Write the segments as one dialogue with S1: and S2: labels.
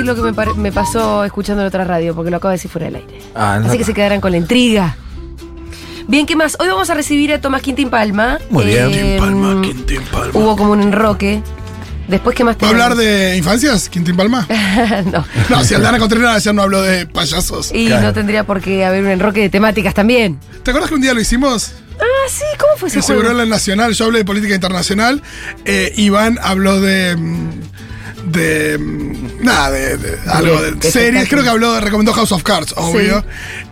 S1: decir lo que me, pare- me pasó escuchando en otra radio, porque lo acabo de decir fuera del aire.
S2: Ah, no.
S1: Así que se quedarán con la intriga. Bien, ¿qué más? Hoy vamos a recibir a Tomás Quintín Palma.
S2: Muy bien.
S1: Eh,
S3: Quintín Palma, Quintín Palma.
S1: Hubo como un enroque. Después, ¿qué más
S3: ¿Va a hablar de infancias, Quintín Palma?
S1: no.
S3: No, si Aldana Contreras ayer no habló de payasos.
S1: Y
S2: Claro.
S1: no tendría por qué haber un enroque de temáticas también.
S3: ¿Te acuerdas que un día lo hicimos?
S1: Ah, sí, ¿cómo fue ese
S3: Se
S1: juego?
S3: en la Nacional, yo hablé de política internacional. eh, Iván habló de. mm, de. nada, de, de algo de
S1: de
S3: series. Creo que habló, de- recomendó House of Cards, obvio.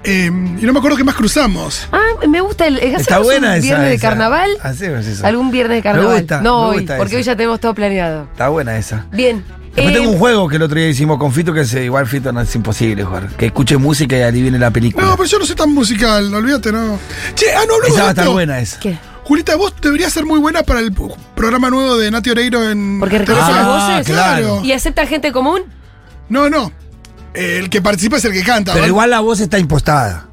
S3: Eh, y no me acuerdo qué más cruzamos.
S1: Ah, me gusta el. ¿hacemos
S2: Está buena
S1: un
S2: esa.
S1: viernes de
S2: esa.
S1: carnaval?
S2: Hacemos eso.
S1: ¿Algún viernes de carnaval?
S2: gusta,
S1: no
S2: me
S1: hoy,
S2: gusta
S1: porque
S2: esa.
S1: hoy ya tenemos todo planeado.
S2: Está buena esa.
S1: Bien.
S2: Después
S1: eh,
S2: tengo un juego que el otro día hicimos con Fito que es eh, igual Fito no es imposible jugar. Que escuche música y adivine la película.
S3: No, pero yo no soy tan musical, olvídate, no. Che, ah, no hablamos
S2: esa
S3: de
S2: va a estar
S3: esto.
S2: buena esa.
S1: ¿Qué?
S3: Julita, vos deberías ser muy buena para el programa nuevo de Nati Oreiro en.
S1: Porque reconoce
S2: Ah,
S1: las voces.
S2: claro.
S1: ¿Y acepta gente común?
S3: No, no. El que participa es el que canta.
S2: Pero igual la voz está impostada.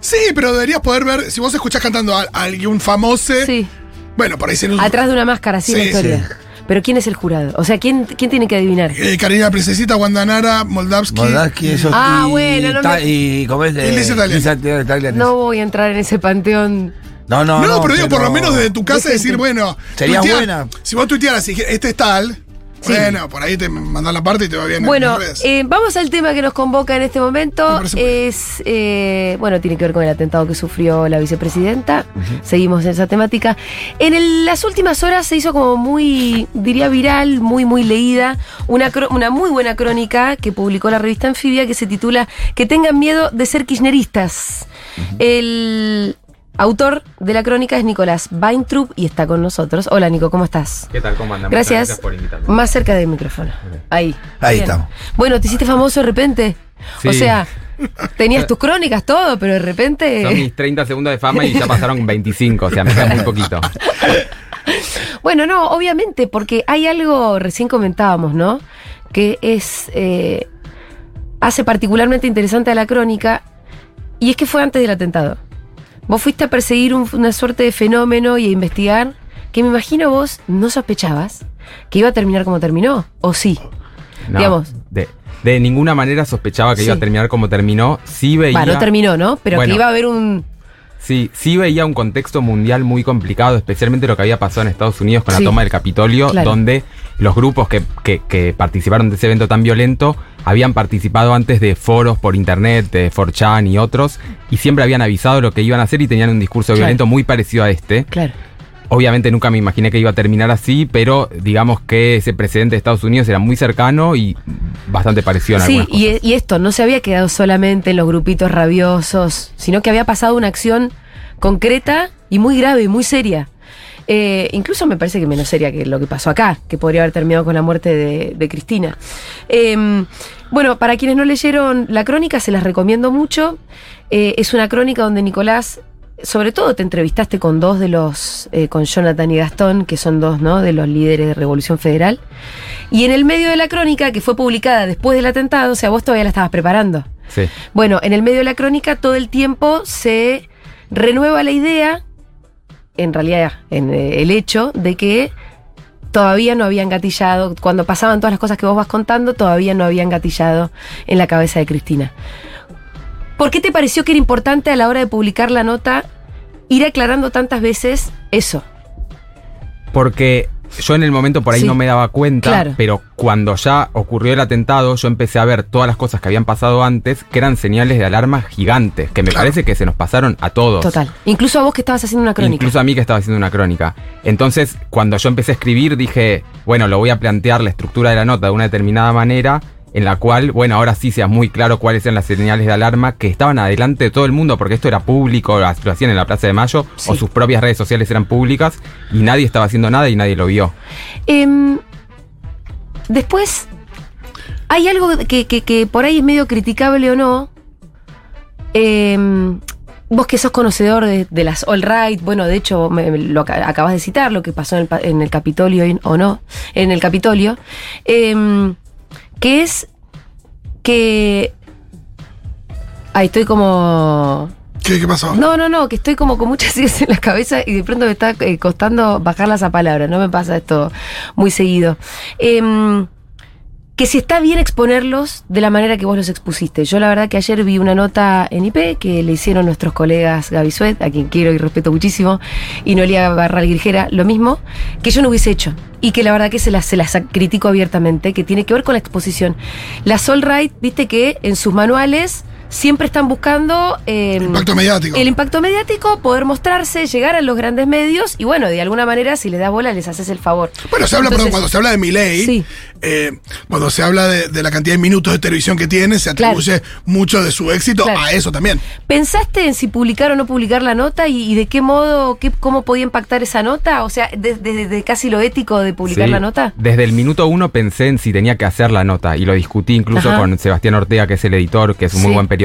S3: Sí, pero deberías poder ver, si vos escuchás cantando a, a algún famoso.
S1: Sí.
S3: Bueno, por ahí se nos.
S1: Atrás de una máscara, así la
S3: Sí,
S1: historia. Pero ¿quién es el jurado? O sea, ¿quién, quién tiene que adivinar?
S3: Eh, Karina Princesita, Wandanara, Moldavsky.
S2: Moldavsky, eso.
S1: Ah,
S2: y,
S1: bueno, no
S2: y ¿cómo es?
S3: Y Lisa Tagliani.
S2: Lisa Tagliani.
S1: No voy a entrar en ese panteón.
S2: No, no.
S3: No, pero digo, por lo menos desde tu casa
S1: de
S3: decir, bueno.
S2: Sería
S3: tuitear-
S2: buena.
S3: Si vos tuitearas y este es tal.
S1: Sí.
S3: Bueno, por ahí te mandás la parte y te va bien. en
S1: Bueno, eh, vamos al tema que nos convoca en este
S3: Me
S1: momento. Es, eh, bueno, tiene que ver con el atentado que sufrió la vicepresidenta. Seguimos en esa temática. En el- las últimas horas se hizo como muy, diría viral, muy, muy leída, una, una muy buena crónica que publicó la revista Anfibia que se titula Que tengan miedo de ser kirchneristas. El autor de la crónica es Nicolás Weintrup y está con nosotros. Hola Nico, ¿cómo estás?
S4: ¿Qué tal? ¿Cómo andan?
S1: Gracias.
S4: Muchas gracias por invitarme.
S1: Más cerca del micrófono. Ahí.
S2: Ahí
S1: Bien.
S2: estamos.
S1: Bueno, te hiciste famoso de repente. O sea, tenías tus crónicas, todo, pero de repente.
S4: Son mis 30 segundos de fama y ya pasaron 25, o sea, me queda muy poquito.
S1: Bueno, no, obviamente, porque hay algo, recién comentábamos, ¿no? Que es. eh, hace particularmente interesante a la crónica, y es que fue antes del atentado. Vos fuiste a perseguir un- una suerte de fenómeno y a investigar que me imagino vos no sospechabas que iba a terminar como terminó, o sí.
S4: No,
S1: Digamos.
S4: De, de ninguna manera sospechaba que iba a terminar como terminó. Sí veía.
S1: Va, no terminó, ¿no? Pero
S4: Bueno.
S1: que iba a haber un.
S4: Sí, sí veía un contexto mundial muy complicado, especialmente lo que había pasado en Estados Unidos con
S1: Sí.
S4: la toma del Capitolio,
S1: Claro.
S4: donde los grupos que, que- que participaron de ese evento tan violento habían participado antes de foros por internet, de 4chan y otros, y siempre habían avisado lo que iban a hacer y tenían un discurso
S1: Claro.
S4: violento muy parecido a este.
S1: Claro.
S4: Obviamente nunca me imaginé que iba a terminar así, pero digamos que ese precedente de Estados Unidos era muy cercano y bastante parecido en
S1: Sí, y,
S4: cosas.
S1: y esto no se había quedado solamente en los grupitos rabiosos, sino que había pasado una acción concreta y muy grave, muy seria. Eh, incluso me parece que menos seria que lo que pasó acá, que podría haber terminado con la muerte de, de Cristina. Eh, bueno, para quienes no leyeron la crónica, se las recomiendo mucho. Eh, es una crónica donde Nicolás, sobre todo te entrevistaste con dos de los, eh, con Jonathan y Gastón, que son dos ¿no? de los líderes de Revolución Federal. Y en el medio de la crónica, que fue publicada después del atentado, o sea, vos todavía la estabas preparando.
S4: Sí.
S1: Bueno, en el medio de la crónica todo el tiempo se renueva la idea, en realidad en eh, el hecho de que todavía no habían gatillado, cuando pasaban todas las cosas que vos vas contando, todavía no habían gatillado en la cabeza de Cristina. ¿Por qué te pareció que era importante a la hora de publicar la nota ir aclarando tantas veces eso?
S4: Porque yo en el momento por ahí
S1: Sí.
S4: no me daba cuenta,
S1: Claro.
S4: pero cuando ya ocurrió el atentado, yo empecé a ver todas las cosas que habían pasado antes, que eran señales de alarma gigantes, que me
S3: Claro.
S4: parece que se nos pasaron a todos.
S1: Total. Incluso a vos que estabas haciendo una crónica.
S4: Incluso a mí que estaba haciendo una crónica. Entonces, cuando yo empecé a escribir, dije, bueno, lo voy a plantear la estructura de la nota de una determinada manera, en la cual, bueno, ahora sí sea muy claro cuáles eran las señales de alarma que estaban adelante de todo el mundo, porque esto era público, lo hacían en la Plaza de Mayo,
S1: Sí.
S4: o sus propias redes sociales eran públicas, y nadie estaba haciendo nada y nadie lo vio.
S1: Em, después, hay algo que, que- que por ahí es medio criticable o no. Em, vos que sos conocedor de, de las All Right, bueno, de hecho, me- lo aca- acabas de citar, lo que pasó en el, pa- en el Capitolio o no, en el Capitolio, em, que es que... Ahí estoy como...
S3: ¿Qué, qué pasó?
S1: No, no, no, que estoy como con muchas ideas en la cabeza y de pronto me está eh, costando bajarlas a palabras. No me pasa esto muy seguido. Em, que si está bien exponerlos de la manera que vos los expusiste. Yo la verdad que ayer vi una nota en IP que le hicieron nuestros colegas Gaby Suet, a quien quiero y respeto muchísimo, y Noelia Barral Grijera, lo mismo, que yo no hubiese hecho. Y que la verdad que se las, se critico abiertamente, que tiene que ver con la exposición. La Sol Right, viste que en sus manuales siempre están buscando eh,
S3: Impacto mediático.
S1: el impacto mediático, poder mostrarse, llegar a los grandes medios y bueno, de alguna manera si les das bola les haces el favor.
S3: Bueno, se habla, perdón, cuando se habla de Milei,
S1: Sí.
S3: eh, cuando se habla de, de la cantidad de minutos de televisión que tiene, se atribuye mucho de su éxito
S1: Claro.
S3: a eso también.
S1: ¿Pensaste en si publicar o no publicar la nota y, y de qué modo, qué, cómo podía impactar esa nota? O sea, desde casi lo ético de publicar
S4: Sí.
S1: la nota.
S4: Desde el minuto uno pensé en si tenía que hacer la nota y lo discutí incluso
S1: Ajá.
S4: con Sebastián Ortega, que es el editor, que es un muy buen periodista.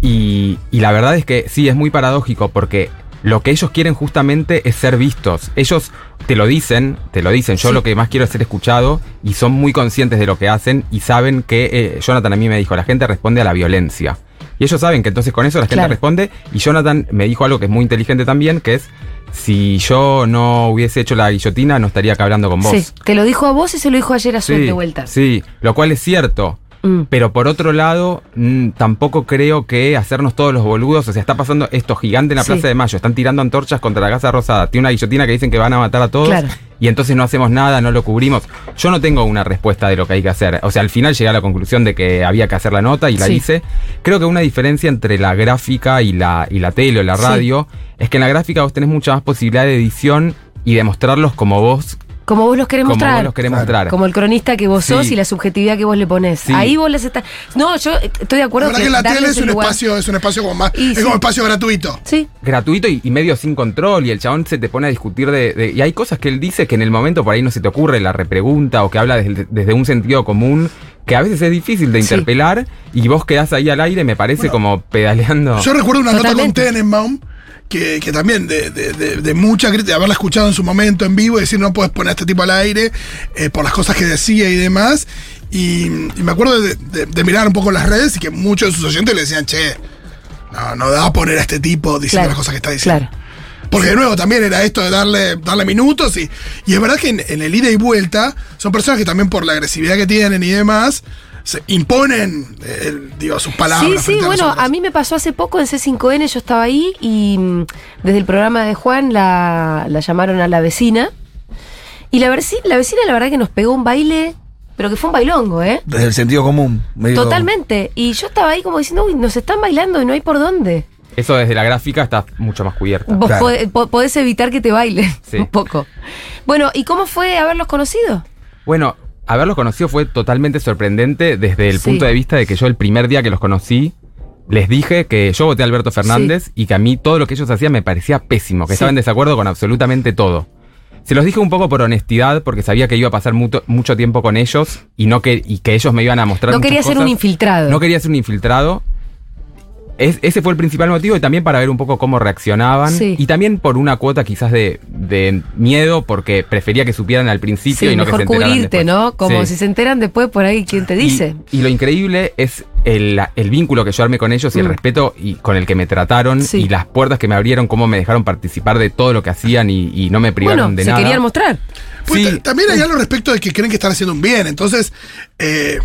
S4: Y, y la verdad es que sí, es muy paradójico porque lo que ellos quieren justamente es ser vistos. Ellos te lo dicen, te lo dicen. Yo
S1: Sí.
S4: lo que más quiero es ser escuchado y son muy conscientes de lo que hacen y saben que eh, Jonathan a mí me dijo, la gente responde a la violencia. Y ellos saben que entonces con eso la gente
S1: Claro.
S4: responde. Y Jonathan me dijo algo que es muy inteligente también, que es, si yo no hubiese hecho la guillotina, no estaría acá hablando con vos.
S1: Sí, te lo dijo a vos y se lo dijo ayer a Suet
S4: Sí,
S1: de vuelta.
S4: Sí, lo cual es cierto.
S1: Mm.
S4: Pero por otro lado, mm, tampoco creo que hacernos todos los boludos. O sea, está pasando esto gigante en la
S1: Sí.
S4: Plaza de Mayo. Están tirando antorchas contra la Casa Rosada. Tiene una guillotina que dicen que van a matar a todos.
S1: Claro.
S4: Y entonces no hacemos nada, no lo cubrimos. Yo no tengo una respuesta de lo que hay que hacer. O sea, al final llegué a la conclusión de que había que hacer la nota y la
S1: Sí.
S4: hice. Creo que una diferencia entre la gráfica y la, y la tele o la
S1: Sí.
S4: radio es que en la gráfica vos tenés mucha más posibilidad de edición y de mostrarlos como vos,
S1: Como vos los querés
S4: como
S1: mostrar.
S4: vos los querés
S2: Claro.
S4: mostrar.
S1: Como el cronista que vos
S4: Sí.
S1: sos y la subjetividad que vos le ponés.
S4: Sí.
S1: Ahí vos les estás. No, yo estoy de
S3: La
S1: acuerdo
S3: verdad que, la
S1: darles
S3: tele es
S1: el
S3: un
S1: lugar-
S3: espacio, es un espacio como más,
S1: Y
S3: es
S1: sí.
S3: como espacio gratuito.
S1: Sí,
S4: gratuito y, y medio sin control y el chabón se te pone a discutir de, de- y hay cosas que él dice que en el momento por ahí no se te ocurre la repregunta o que habla desde, desde un sentido común que a veces es difícil de
S1: Sí.
S4: interpelar y vos quedás ahí al aire me parece
S3: Bueno,
S4: como pedaleando
S3: Yo recuerdo una nota
S1: Totalmente.
S3: con Tenenbaum que, que también de, de- de- de mucha crítica, de haberla escuchado en su momento en vivo y decir no puedes poner a este tipo al aire eh, por las cosas que decía y demás. Y, y me acuerdo de, mirar un poco las redes y que muchos de sus oyentes le decían, che, no, no da a poner a este tipo diciendo
S1: claro.
S3: las cosas que está diciendo.
S1: Claro.
S3: Porque de nuevo también era esto de darle, darle minutos y, y es verdad que en, en el ida y vuelta son personas que también por la agresividad que tienen y demás se imponen eh, digo, sus palabras.
S1: Sí, sí, bueno, a mí me pasó hace poco en C5N, yo estaba ahí y mm, desde el programa de Juan la, la llamaron a la vecina. Y la, la vecina, la verdad que nos pegó un baile, pero que fue un bailongo, ¿eh?
S2: Desde el sentido común. medio-
S1: Totalmente. Y yo estaba ahí como diciendo, uy, nos están bailando y no hay por dónde.
S4: eso desde la gráfica está mucho más cubierta
S1: Vos
S2: Claro.
S1: pode- po- podés evitar que te bailen
S4: Sí.
S1: un poco. Bueno, ¿y cómo fue haberlos conocido?
S4: bueno haberlos conocido fue totalmente sorprendente desde el
S1: Sí.
S4: punto de vista de que yo el primer día que los conocí les dije que yo voté a Alberto Fernández y que a mí todo lo que ellos hacían me parecía pésimo, que
S1: Sí.
S4: estaba en desacuerdo con absolutamente todo. Se los dije un poco por honestidad, porque sabía que iba a pasar mucho, mucho tiempo con ellos y, no que, y que ellos me iban a mostrar
S1: No
S4: muchas
S1: quería ser
S4: cosas.
S1: un infiltrado.
S4: No quería ser un infiltrado. Es- ese fue el principal motivo y también para ver un poco cómo reaccionaban.
S1: Sí.
S4: Y también por una cuota quizás de, de miedo, porque prefería que supieran al principio
S1: Sí,
S4: y no que
S1: mejor
S4: se enteraran
S1: cubrirte,
S4: después.
S1: ¿no? Como
S4: Sí.
S1: si se enteran después por ahí, ¿quién te dice?
S4: Y, y lo increíble es el, el vínculo que yo armé con ellos y el
S1: Mm.
S4: respeto y con el que me trataron
S1: Sí.
S4: y las puertas que me abrieron, cómo me dejaron participar de todo lo que hacían y, y no me privaron
S1: bueno,
S4: de
S1: se
S4: nada.
S1: querían mostrar.
S3: Pues también hay algo respecto de que creen que están haciendo un bien. Entonces, eh,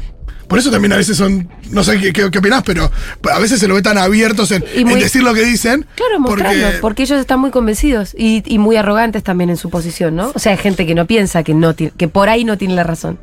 S3: por eso también a veces son, no sé qué, qué, qué opinás, pero a veces se lo ve tan abiertos en,
S1: Y muy-
S3: en decir lo que dicen.
S1: Claro, mostrarlo,
S3: porque-
S1: porque, ellos están muy convencidos y, y muy arrogantes también en su posición, ¿no? O sea, hay gente que no piensa que no que por ahí no tiene la razón.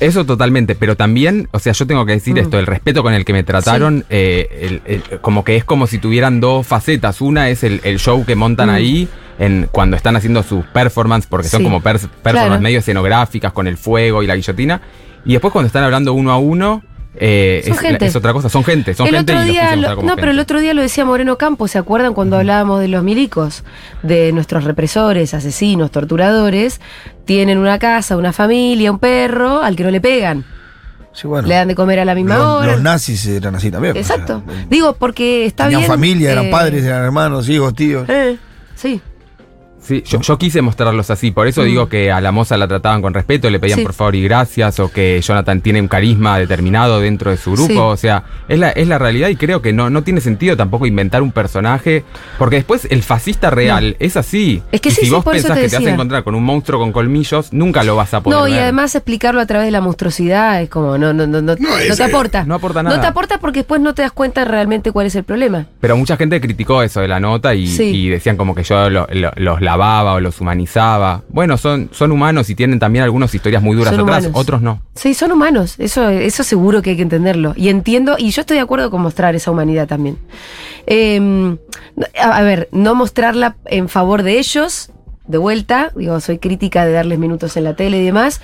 S4: Eso totalmente, pero también, o sea, yo tengo que decir
S1: Mm.
S4: esto, el respeto con el que me trataron, eh, el- el- como que es como si tuvieran dos facetas. Una es el, el show que montan
S1: Mm.
S4: ahí en, cuando están haciendo sus performances, porque son como
S1: claro.
S4: medio escenográficas con el fuego y la guillotina. Y después cuando están hablando uno a uno, eh,
S1: Son
S4: es,
S1: gente.
S4: es otra cosa, son gente, son
S1: el
S4: gente
S1: otro
S4: y los
S1: día, lo- no, pero el
S4: gente.
S1: otro día lo decía Moreno Campos, ¿se acuerdan cuando hablábamos de los milicos? De nuestros represores, asesinos, torturadores, tienen una casa, una familia, un perro al que no le pegan.
S2: Sí, bueno.
S1: Le dan de comer a la misma
S2: los,
S1: hora.
S2: los nazis eran así también. o sea,
S1: Exacto.
S2: eh,
S1: Digo, porque está
S2: tenían
S1: bien.
S2: familia, eran
S1: eh,
S2: padres, eran hermanos, hijos, tíos.
S1: eh, sí.
S4: Sí, yo, yo quise mostrarlos así, por eso
S1: Mm.
S4: digo que a la moza la trataban con respeto, le pedían
S1: Sí.
S4: por favor y gracias, o que Jonathan tiene un carisma determinado dentro de su grupo,
S1: Sí.
S4: o sea, es la, es la realidad y creo que no, no tiene sentido tampoco inventar un personaje, porque después el fascista real es así.
S1: Es que
S4: y
S1: sí,
S4: si
S1: sí,
S4: vos
S1: por eso
S4: pensás
S1: te
S4: que te vas a encontrar con un monstruo con colmillos, nunca lo vas a poder
S1: No, y
S4: ver.
S1: además explicarlo a través de la monstruosidad es como, no, no, no, no,
S3: No,
S1: no te
S3: eh,
S1: aporta.
S4: no aporta
S1: No
S4: nada.
S1: te aporta porque después no te das cuenta realmente cuál es el problema.
S4: Pero mucha gente criticó eso de la nota y,
S1: Sí.
S4: y decían como que yo lo- lo- los lavaba o los humanizaba. Bueno, son, son humanos y tienen también algunas historias muy duras
S1: Son
S4: atrás,
S1: humanos.
S4: otros no.
S1: Sí, son humanos, eso, eso seguro que hay que entenderlo. Y entiendo, y yo estoy de acuerdo con mostrar esa humanidad también. Eh, a, a ver, no mostrarla en favor de ellos, de vuelta, digo, soy crítica de darles minutos en la tele y demás,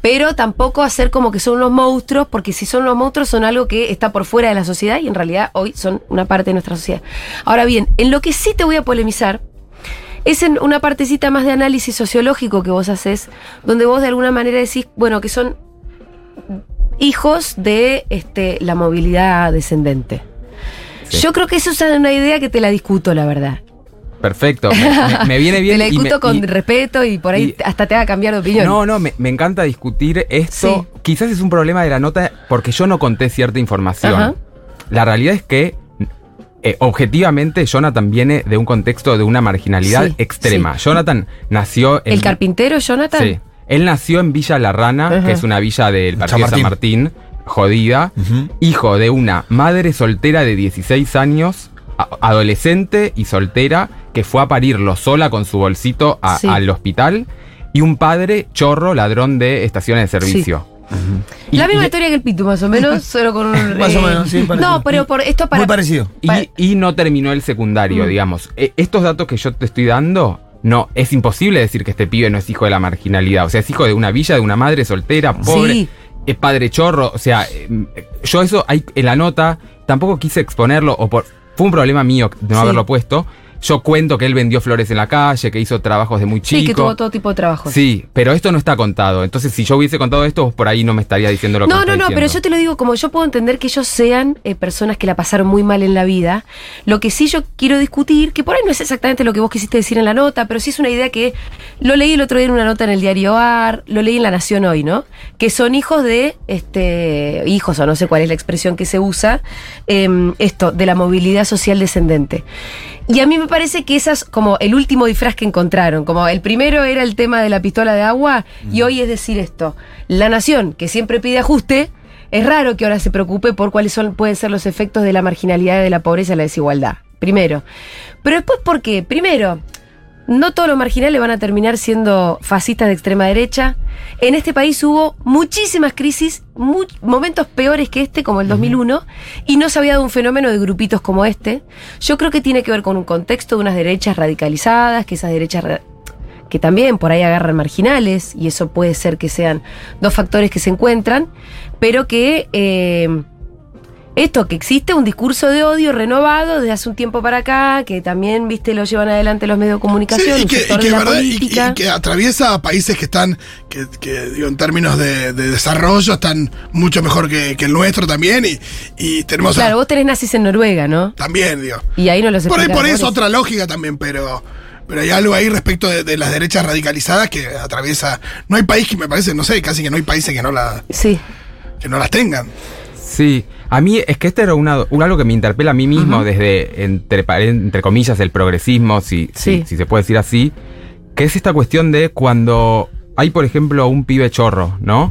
S1: pero tampoco hacer como que son unos monstruos, porque si son unos monstruos son algo que está por fuera de la sociedad y en realidad hoy son una parte de nuestra sociedad. Ahora bien, en lo que sí te voy a polemizar, es en una partecita más de análisis sociológico que vos haces, donde vos de alguna manera decís, bueno, que son hijos de este, la movilidad descendente.
S4: Sí.
S1: Yo creo que eso es una idea que te la discuto, la verdad.
S4: Perfecto, me, me- me viene bien.
S1: te la
S4: me-
S1: discuto con
S4: y-
S1: respeto y por ahí
S4: y-
S1: hasta te haga cambiar de opinión.
S4: No, no, me, encanta discutir esto. Quizás es un problema de la nota porque yo no conté cierta información.
S1: Ajá.
S4: La realidad es que, eh, objetivamente, Jonathan viene de un contexto de una marginalidad
S1: Sí,
S4: extrema. Jonathan nació en.
S1: ¿El carpintero, Jonathan?
S4: Sí. Él nació en Villa La Rana, que es una villa del
S2: San
S4: partido de San Martín, jodida. Hijo de una madre soltera de 16 años, adolescente y soltera, que fue a parirlo sola con su bolsito a-
S1: Sí.
S4: al hospital. Y un padre chorro, ladrón de estaciones de servicio. Y-
S1: la misma
S4: y-
S1: historia que el Pitu, más o menos, solo con un...
S2: Más o
S1: eh,
S2: menos, sí, parecido.
S1: No, pero por esto para...
S2: Muy parecido.
S4: Y, y no terminó el secundario,
S1: Mm.
S4: digamos. E- estos datos que yo te estoy dando, no, es imposible decir que este pibe no es hijo de la marginalidad. O sea, es hijo de una villa, de una madre soltera, pobre.
S1: Sí.
S4: Es padre chorro. O sea, eh, yo eso hay en la nota, tampoco quise exponerlo, o por. Fue un problema mío no
S1: Sí.
S4: haberlo puesto. Yo cuento que él vendió flores en la calle, que hizo trabajos de muy chico.
S1: Sí, que tuvo todo tipo de trabajos.
S4: Sí, pero esto no está contado. Entonces, si yo hubiese contado esto, vos por ahí no me estaría diciendo lo que
S1: No,
S4: me
S1: no,
S4: está
S1: no, pero yo te lo digo como yo puedo entender que ellos sean eh, personas que la pasaron muy mal en la vida. Lo que sí yo quiero discutir, que por ahí no es exactamente lo que vos quisiste decir en la nota, pero sí es una idea que lo leí el otro día en una nota en el diario AR, lo leí en La Nación hoy, ¿no? Que son hijos de, este, hijos o no sé cuál es la expresión que se usa, em, esto, de la movilidad social descendente. Y a mí me parece que ese es como el último disfraz que encontraron. Como el primero era el tema de la pistola de agua y hoy es decir esto. La nación, que siempre pide ajuste, es raro que ahora se preocupe por cuáles son, pueden ser los efectos de la marginalidad, de la pobreza y la desigualdad. Primero. Pero después, ¿por qué? Primero, no todos los marginales van a terminar siendo fascistas de extrema derecha. En este país hubo muchísimas crisis, mu- momentos peores que este, como el 2001, y no se había dado un fenómeno de grupitos como este. Yo creo que tiene que ver con un contexto de unas derechas radicalizadas, que esas derechas que también por ahí agarran marginales, y eso puede ser que sean dos factores que se encuentran, pero que eh, esto, que existe un discurso de odio renovado desde hace un tiempo para acá, que también, viste, lo llevan adelante los medios de comunicación,
S3: Sí, y que, y
S1: sector
S3: que,
S1: de la
S3: verdad, y- y-
S1: política.
S3: y que atraviesa países que están, que, que, digo, en términos de, de desarrollo, están mucho mejor que, que el nuestro también. Y, y tenemos a-
S1: Claro, vos tenés nazis en Noruega, ¿no?
S3: también, digo.
S1: Y ahí no los
S3: Por ahí, por ahí es
S1: ¿no?
S3: otra lógica también, pero, pero hay algo ahí respecto de, de las derechas radicalizadas que atraviesa. No hay país que me parece, no sé, casi que no hay países que no, la,
S1: Sí.
S3: que no las tengan.
S4: Sí, a mí es que este era una, un- algo que me interpela a mí mismo desde, entre, entre comillas, el progresismo, si, si-
S1: Sí.
S4: si se puede decir así, que es esta cuestión de cuando hay, por ejemplo, un pibe chorro, ¿no?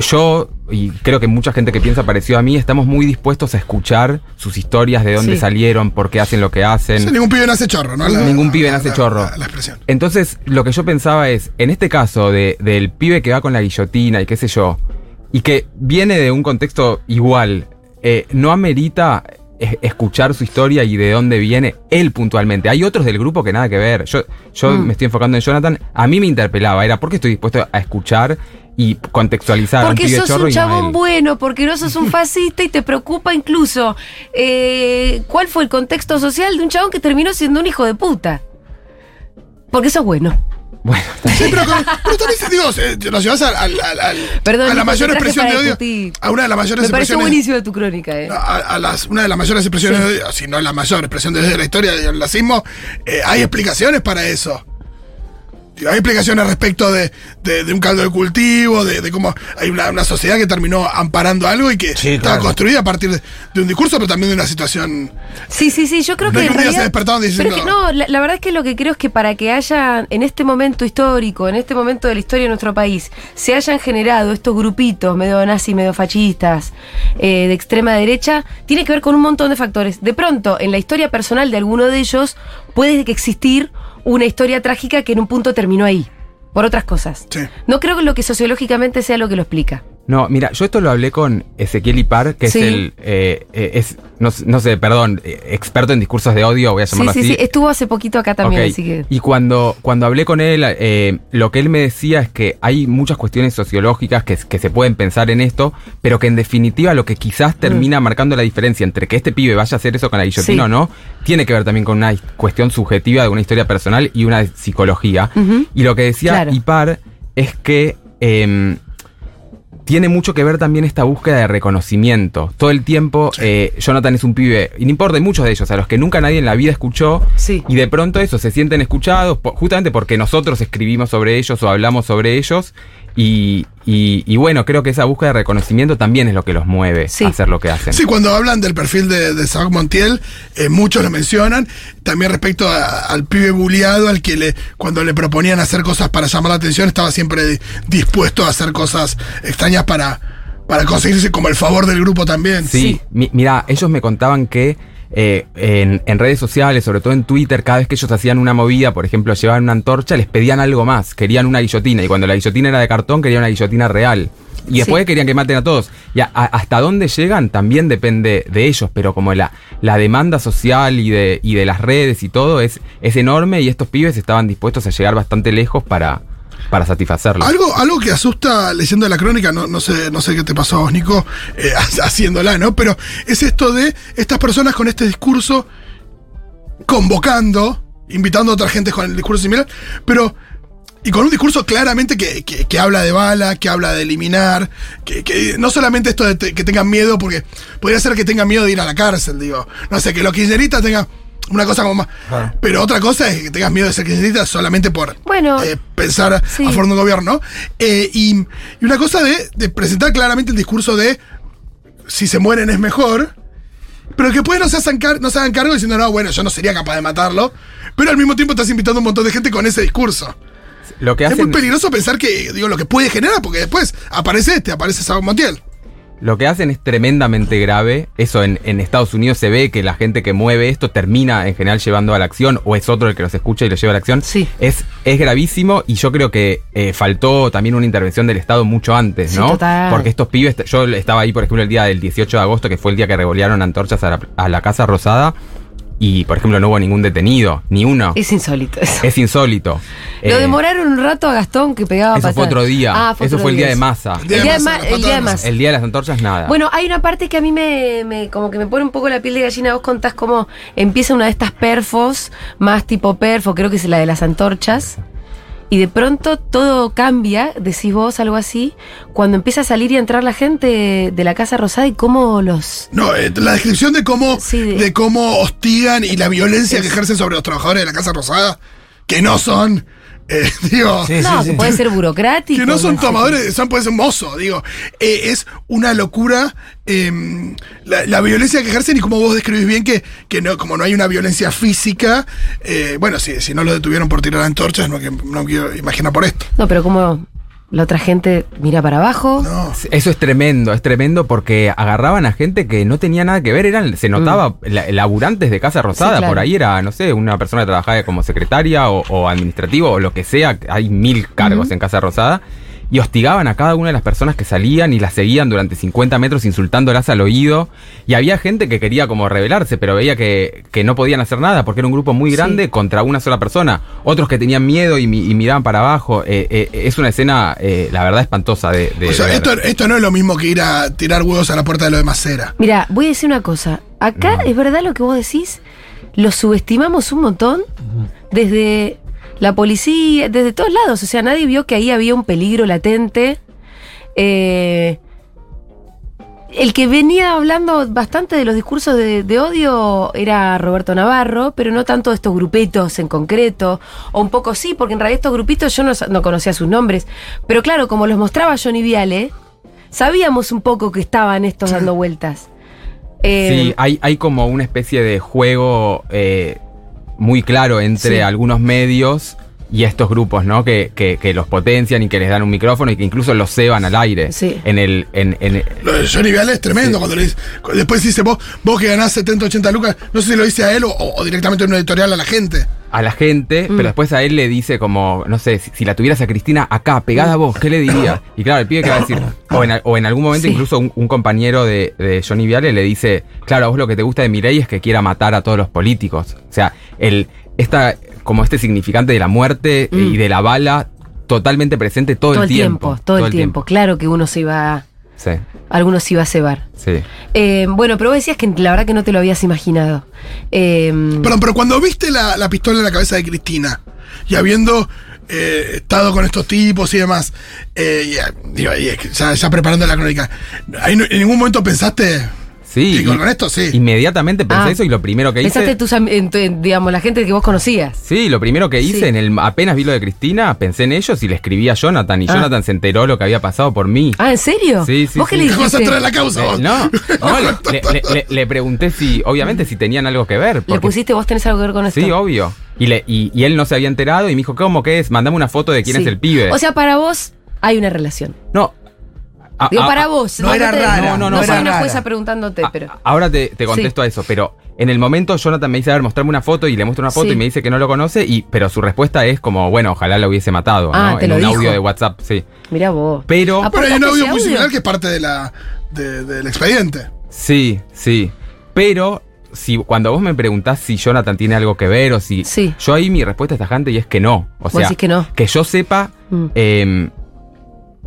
S4: Yo- y creo que mucha gente que piensa parecido a mí, estamos muy dispuestos a escuchar sus historias, de dónde
S1: Sí.
S4: salieron, por qué hacen lo que hacen.
S3: Ningún pibe nace chorro, ¿no?
S4: Ningún pibe nace chorro.
S3: La, la expresión.
S4: Entonces, lo que yo pensaba es, en este caso de, del pibe que va con la guillotina y qué sé yo, y que viene de un contexto igual, eh, no amerita es- escuchar su historia y de dónde viene él puntualmente. Hay otros del grupo que nada que ver. Yo, yo
S1: Mm.
S4: me estoy enfocando en Jonathan. A mí me interpelaba, era porque estoy dispuesto a escuchar y contextualizar un
S1: Porque
S4: pibe
S1: sos un
S4: no
S1: chabón bueno, porque no sos un fascista y te preocupa incluso eh, cuál fue el contexto social de un chabón que terminó siendo un hijo de puta. Porque sos bueno.
S4: Bueno,
S3: Sí, pero, con- pero también se digo, eh, nos llevas al, al- al- al-
S1: Perdón,
S3: a la mayor expresión de odio.
S1: discutir.
S3: A una de las mayores
S1: Me
S3: expresiones.
S1: buenísimo tu crónica, ¿eh?
S3: a, a las, una de las mayores expresiones de odio, si no la mayor expresión de odio de la historia del nazismo, eh, hay explicaciones para eso. Hay explicaciones respecto de, de- de un caldo de cultivo, de, de cómo hay una, una sociedad que terminó amparando algo y que
S2: Sí,
S3: estaba
S2: claro.
S3: construida a partir de, de un discurso, pero también de una situación.
S1: Sí, sí, sí, yo creo
S3: No
S1: que.
S3: un día se
S1: realidad-
S3: despertaron diciendo-
S1: Pero es que no, la, la verdad es que lo que creo es que para que haya, en este momento histórico, en este momento de la historia de nuestro país, se hayan generado estos grupitos medio nazi, medio fascistas, eh, de extrema derecha, tiene que ver con un montón de factores. De pronto, en la historia personal de alguno de ellos, puede que existir una historia trágica que en un punto terminó ahí. Por otras cosas.
S3: Sí.
S1: No creo que lo que sociológicamente sea lo que lo explica.
S4: No, mira, yo esto lo hablé con Ezequiel Ipar, que
S1: Sí.
S4: es el, eh, eh, es, no, no sé, perdón, eh, experto en discursos de odio, voy a
S1: Sí,
S4: llamarlo
S1: sí,
S4: así.
S1: sí. Estuvo hace poquito acá también, así que.
S4: Y cuando, cuando hablé con él, eh, lo que él me decía es que hay muchas cuestiones sociológicas que, que se pueden pensar en esto, pero que en definitiva lo que quizás termina marcando la diferencia entre que este pibe vaya a hacer eso con la guillotina
S1: Mm. Sí.
S4: o no, tiene que ver también con una cuestión subjetiva de una historia personal y una de psicología. Y lo que decía
S1: Claro.
S4: Ipar es que em, tiene mucho que ver también esta búsqueda de reconocimiento. Todo el tiempo, eh, Jonathan es un pibe, y no importa, hay muchos de ellos, a los que nunca nadie en la vida escuchó,
S1: Sí.
S4: y de pronto eso, se sienten escuchados, justamente porque nosotros escribimos sobre ellos o hablamos sobre ellos, y, y- y bueno, creo que esa búsqueda de reconocimiento también es lo que los mueve
S1: Sí.
S4: a hacer lo que hacen.
S3: Sí, cuando hablan del perfil de, de Saúl Montiel, eh, muchos lo mencionan. También respecto a- al pibe buleado, al que le, cuando le proponían hacer cosas para llamar la atención, estaba siempre di- dispuesto a hacer cosas extrañas para, para conseguirse como el favor del grupo también.
S4: Sí,
S1: Sí.
S4: mi- mira, ellos me contaban que eh, en, en redes sociales, sobre todo en Twitter, cada vez que ellos hacían una movida, por ejemplo, llevaban una antorcha, les pedían algo más, querían una guillotina, y cuando la guillotina era de cartón, querían una guillotina real. Y después
S1: Sí.
S4: querían que maten a todos. Y a- a- hasta dónde llegan también depende de ellos, pero como la, la demanda social y de, y de las redes y todo es, es enorme y estos pibes estaban dispuestos a llegar bastante lejos para, para satisfacerlo.
S3: Algo, algo que asusta leyendo la crónica, no, no sé, no sé qué te pasó a vos, Nico, eh, haciéndola, ¿no? Pero es esto de estas personas con este discurso convocando, invitando a otra gente con el discurso similar, pero. Y con un discurso claramente que, que- que habla de bala, que habla de eliminar, que, que no solamente esto de que tengan miedo, porque podría ser que tengan miedo de ir a la cárcel, digo. No sé, que los kirchneristas tengan una cosa como más.
S2: Claro.
S3: Pero otra cosa es que tengas miedo de ser kirchnerista solamente por
S1: Bueno,
S3: eh, pensar
S1: sí.
S3: a favor de un gobierno. Eh, y, y una cosa de, de presentar claramente el discurso de si se mueren es mejor, pero que después no se, car- no se hagan cargo diciendo, no, bueno, yo no sería capaz de matarlo, pero al mismo tiempo estás invitando a un montón de gente con ese discurso.
S4: Lo que
S3: Es muy peligroso pensar que, digo, lo que puede generar, porque después aparece este, aparece Saúl Montiel.
S4: Lo que hacen es tremendamente grave. Eso en, en Estados Unidos se ve que la gente que mueve esto termina en general llevando a la acción o es otro el que los escucha y los lleva a la acción.
S1: Sí.
S4: Es, es gravísimo y yo creo que eh, faltó también una intervención del Estado mucho antes,
S1: Sí,
S4: ¿no?
S1: total.
S4: Porque estos pibes, yo estaba ahí por ejemplo el día del 18 de agosto que fue el día que revolearon antorchas a la, a la Casa Rosada y por ejemplo no hubo ningún detenido, ni uno.
S1: Es insólito eso.
S4: Es insólito.
S1: Lo
S4: Eh,
S1: demoraron un rato a Gastón que pegaba
S4: Eso fue otro día.
S1: Ah, fue
S4: eso
S1: otro
S4: fue el día de
S1: eso.
S4: masa.
S3: El día
S1: El
S3: de
S1: día de
S3: masa,
S1: ma- el día de masa.
S4: El día de las antorchas nada.
S1: Bueno, hay una parte que a mí me, me- como que me pone un poco la piel de gallina. Vos contás cómo empieza una de estas perfos, más tipo perfo, creo que es la de las antorchas. Y de pronto todo cambia, decís vos algo así, cuando empieza a salir y a entrar la gente de la Casa Rosada y cómo los...
S3: No, eh, la descripción de cómo,
S1: Sí, de-
S3: de... cómo hostigan y la violencia que ejercen sobre los trabajadores de la Casa Rosada, que no son, eh, digo,
S2: Sí,
S1: no,
S2: sí,
S1: que
S2: sí.
S1: puede ser burocrático.
S3: que no son tomadores, son pueden ser mozos, digo. Eh, es una locura eh, la, la violencia que ejercen y como vos describís bien que, que no, como no hay una violencia física, eh, bueno, si, si no lo detuvieron por tirar antorchas, no, que- no quiero imaginar por esto.
S1: No, pero como la otra gente mira para abajo.
S3: No.
S4: Eso es tremendo, es tremendo porque agarraban a gente que no tenía nada que ver, eran, se notaba la- laburantes de Casa Rosada,
S1: Mm. Sí, claro.
S4: por ahí era, no sé, una persona que trabajaba como secretaria o, o administrativo o lo que sea, hay mil cargos en Casa Rosada, y hostigaban a cada una de las personas que salían y las seguían durante 50 metros insultándolas al oído, y había gente que quería como rebelarse, pero veía que, que no podían hacer nada porque era un grupo muy
S1: Sí.
S4: grande contra una sola persona, otros que tenían miedo y, mi- y miraban para abajo, Eh, eh, es una escena, eh, la verdad, espantosa de... de
S3: O sea,
S4: ver.
S3: esto, esto no es lo mismo que ir a tirar huevos a la puerta de lo de Macera.
S1: Mira, voy a decir una cosa. Acá es verdad lo que vos decís. Lo subestimamos un montón desde La policía, desde todos lados, o sea, nadie vio que ahí había un peligro latente. Eh, el que venía hablando bastante de los discursos de, de odio era Roberto Navarro, pero no tanto de estos grupitos en concreto, o un poco sí, porque en realidad estos grupitos yo no, conocía sus nombres, pero claro, como los mostraba Johnny Viale, sabíamos un poco que estaban estos dando vueltas. Eh,
S4: Sí, hay, hay como una especie de juego eh, muy claro entre
S1: Sí.
S4: algunos medios y estos grupos, ¿no? Que, que, que los potencian y que les dan un micrófono y que incluso los ceban al aire.
S1: Sí.
S4: En el, en, en-
S3: Lo de Johnny Viale es tremendo cuando le dice. Después dice vos, vos que ganás 70, 80 lucas, no sé si lo dice a él o, o directamente en un editorial a la gente.
S4: a la gente,
S1: Mm.
S4: pero después a él le dice como, no sé, si, si la tuvieras a Cristina acá, pegada a vos, ¿qué le dirías? Y claro, el pibe que va a decir, o en, al- o en algún momento
S1: Sí.
S4: incluso un, un compañero de, de Johnny Viale le dice, claro, a vos lo que te gusta de Milei es que quiera matar a todos los políticos. O sea, el, esta, como este significante de la muerte
S1: Mm.
S4: y de la bala totalmente presente todo,
S1: todo el tiempo, todo, el tiempo. Claro que uno se iba,
S4: Sí,
S1: alguno se iba a cebar.
S4: sí.
S1: Eh, bueno, pero vos decías que la verdad que no te lo habías imaginado. Eh,
S3: Perdón, pero cuando viste la, la pistola en la cabeza de Cristina y habiendo eh, estado con estos tipos y demás, eh, eh, digo, ya, ya preparando la crónica, ahí no- ¿en ningún momento pensaste
S4: Sí, y-
S3: con esto? Sí.
S4: Inmediatamente pensé
S1: Ah.
S4: eso y lo primero que
S1: pensaste
S4: hice...
S1: en tus en tu- en, digamos, la gente que vos conocías.
S4: Sí, lo primero que hice
S1: Sí.
S4: en el apenas vi lo de Cristina, pensé en ellos y le escribí a Jonathan y
S1: Ah.
S4: Jonathan se enteró lo que había pasado por mí.
S1: Ah, ¿en serio?
S4: Sí, sí,
S1: ¿Vos qué
S4: sí.
S1: le
S3: ¿Qué vas a
S1: dijiste?
S3: entrar en la causa
S4: Eh,
S3: vos?
S4: no, no, le, le- le- le pregunté si, obviamente, si tenían algo que ver.
S1: Le
S4: porque-
S1: pusiste, vos tenés algo que ver con esto.
S4: Sí, obvio. Y, le, y, y él no se había enterado y me dijo, ¿cómo que es? Mandame una foto de quién
S1: Sí.
S4: es el pibe.
S1: O sea, para vos hay una relación.
S4: no. A-
S1: Digo,
S4: a-
S1: para
S4: a-
S1: vos.
S2: no era
S1: te-
S2: rara,
S4: no, no,
S1: No,
S4: no
S1: soy
S2: era
S1: una
S2: rara.
S1: jueza preguntándote,
S4: a-
S1: pero.
S4: Ahora te, te contesto a eso, pero en el momento Jonathan me dice, a ver, mostrarme una foto y le muestro una foto
S1: Sí.
S4: y me dice que no lo conoce, y, pero su respuesta es como, bueno, ojalá lo hubiese matado,
S1: Ah,
S4: ¿no?
S1: te
S4: en
S1: lo
S4: un
S1: dijo.
S4: audio de WhatsApp, sí.
S1: Mirá vos.
S4: Pero...
S1: Ah,
S3: Pero hay un
S1: ¿Aportaste
S3: audio muy
S1: audio?
S3: similar que es parte de la, de- del expediente.
S4: Sí, sí. Pero si cuando vos me preguntás si Jonathan tiene algo que ver o si.
S1: Sí.
S4: Yo ahí mi respuesta es tajante y es que no. O
S1: Vos
S4: sea,
S1: decís que no.
S4: yo sepa,
S1: Mm.
S4: eh,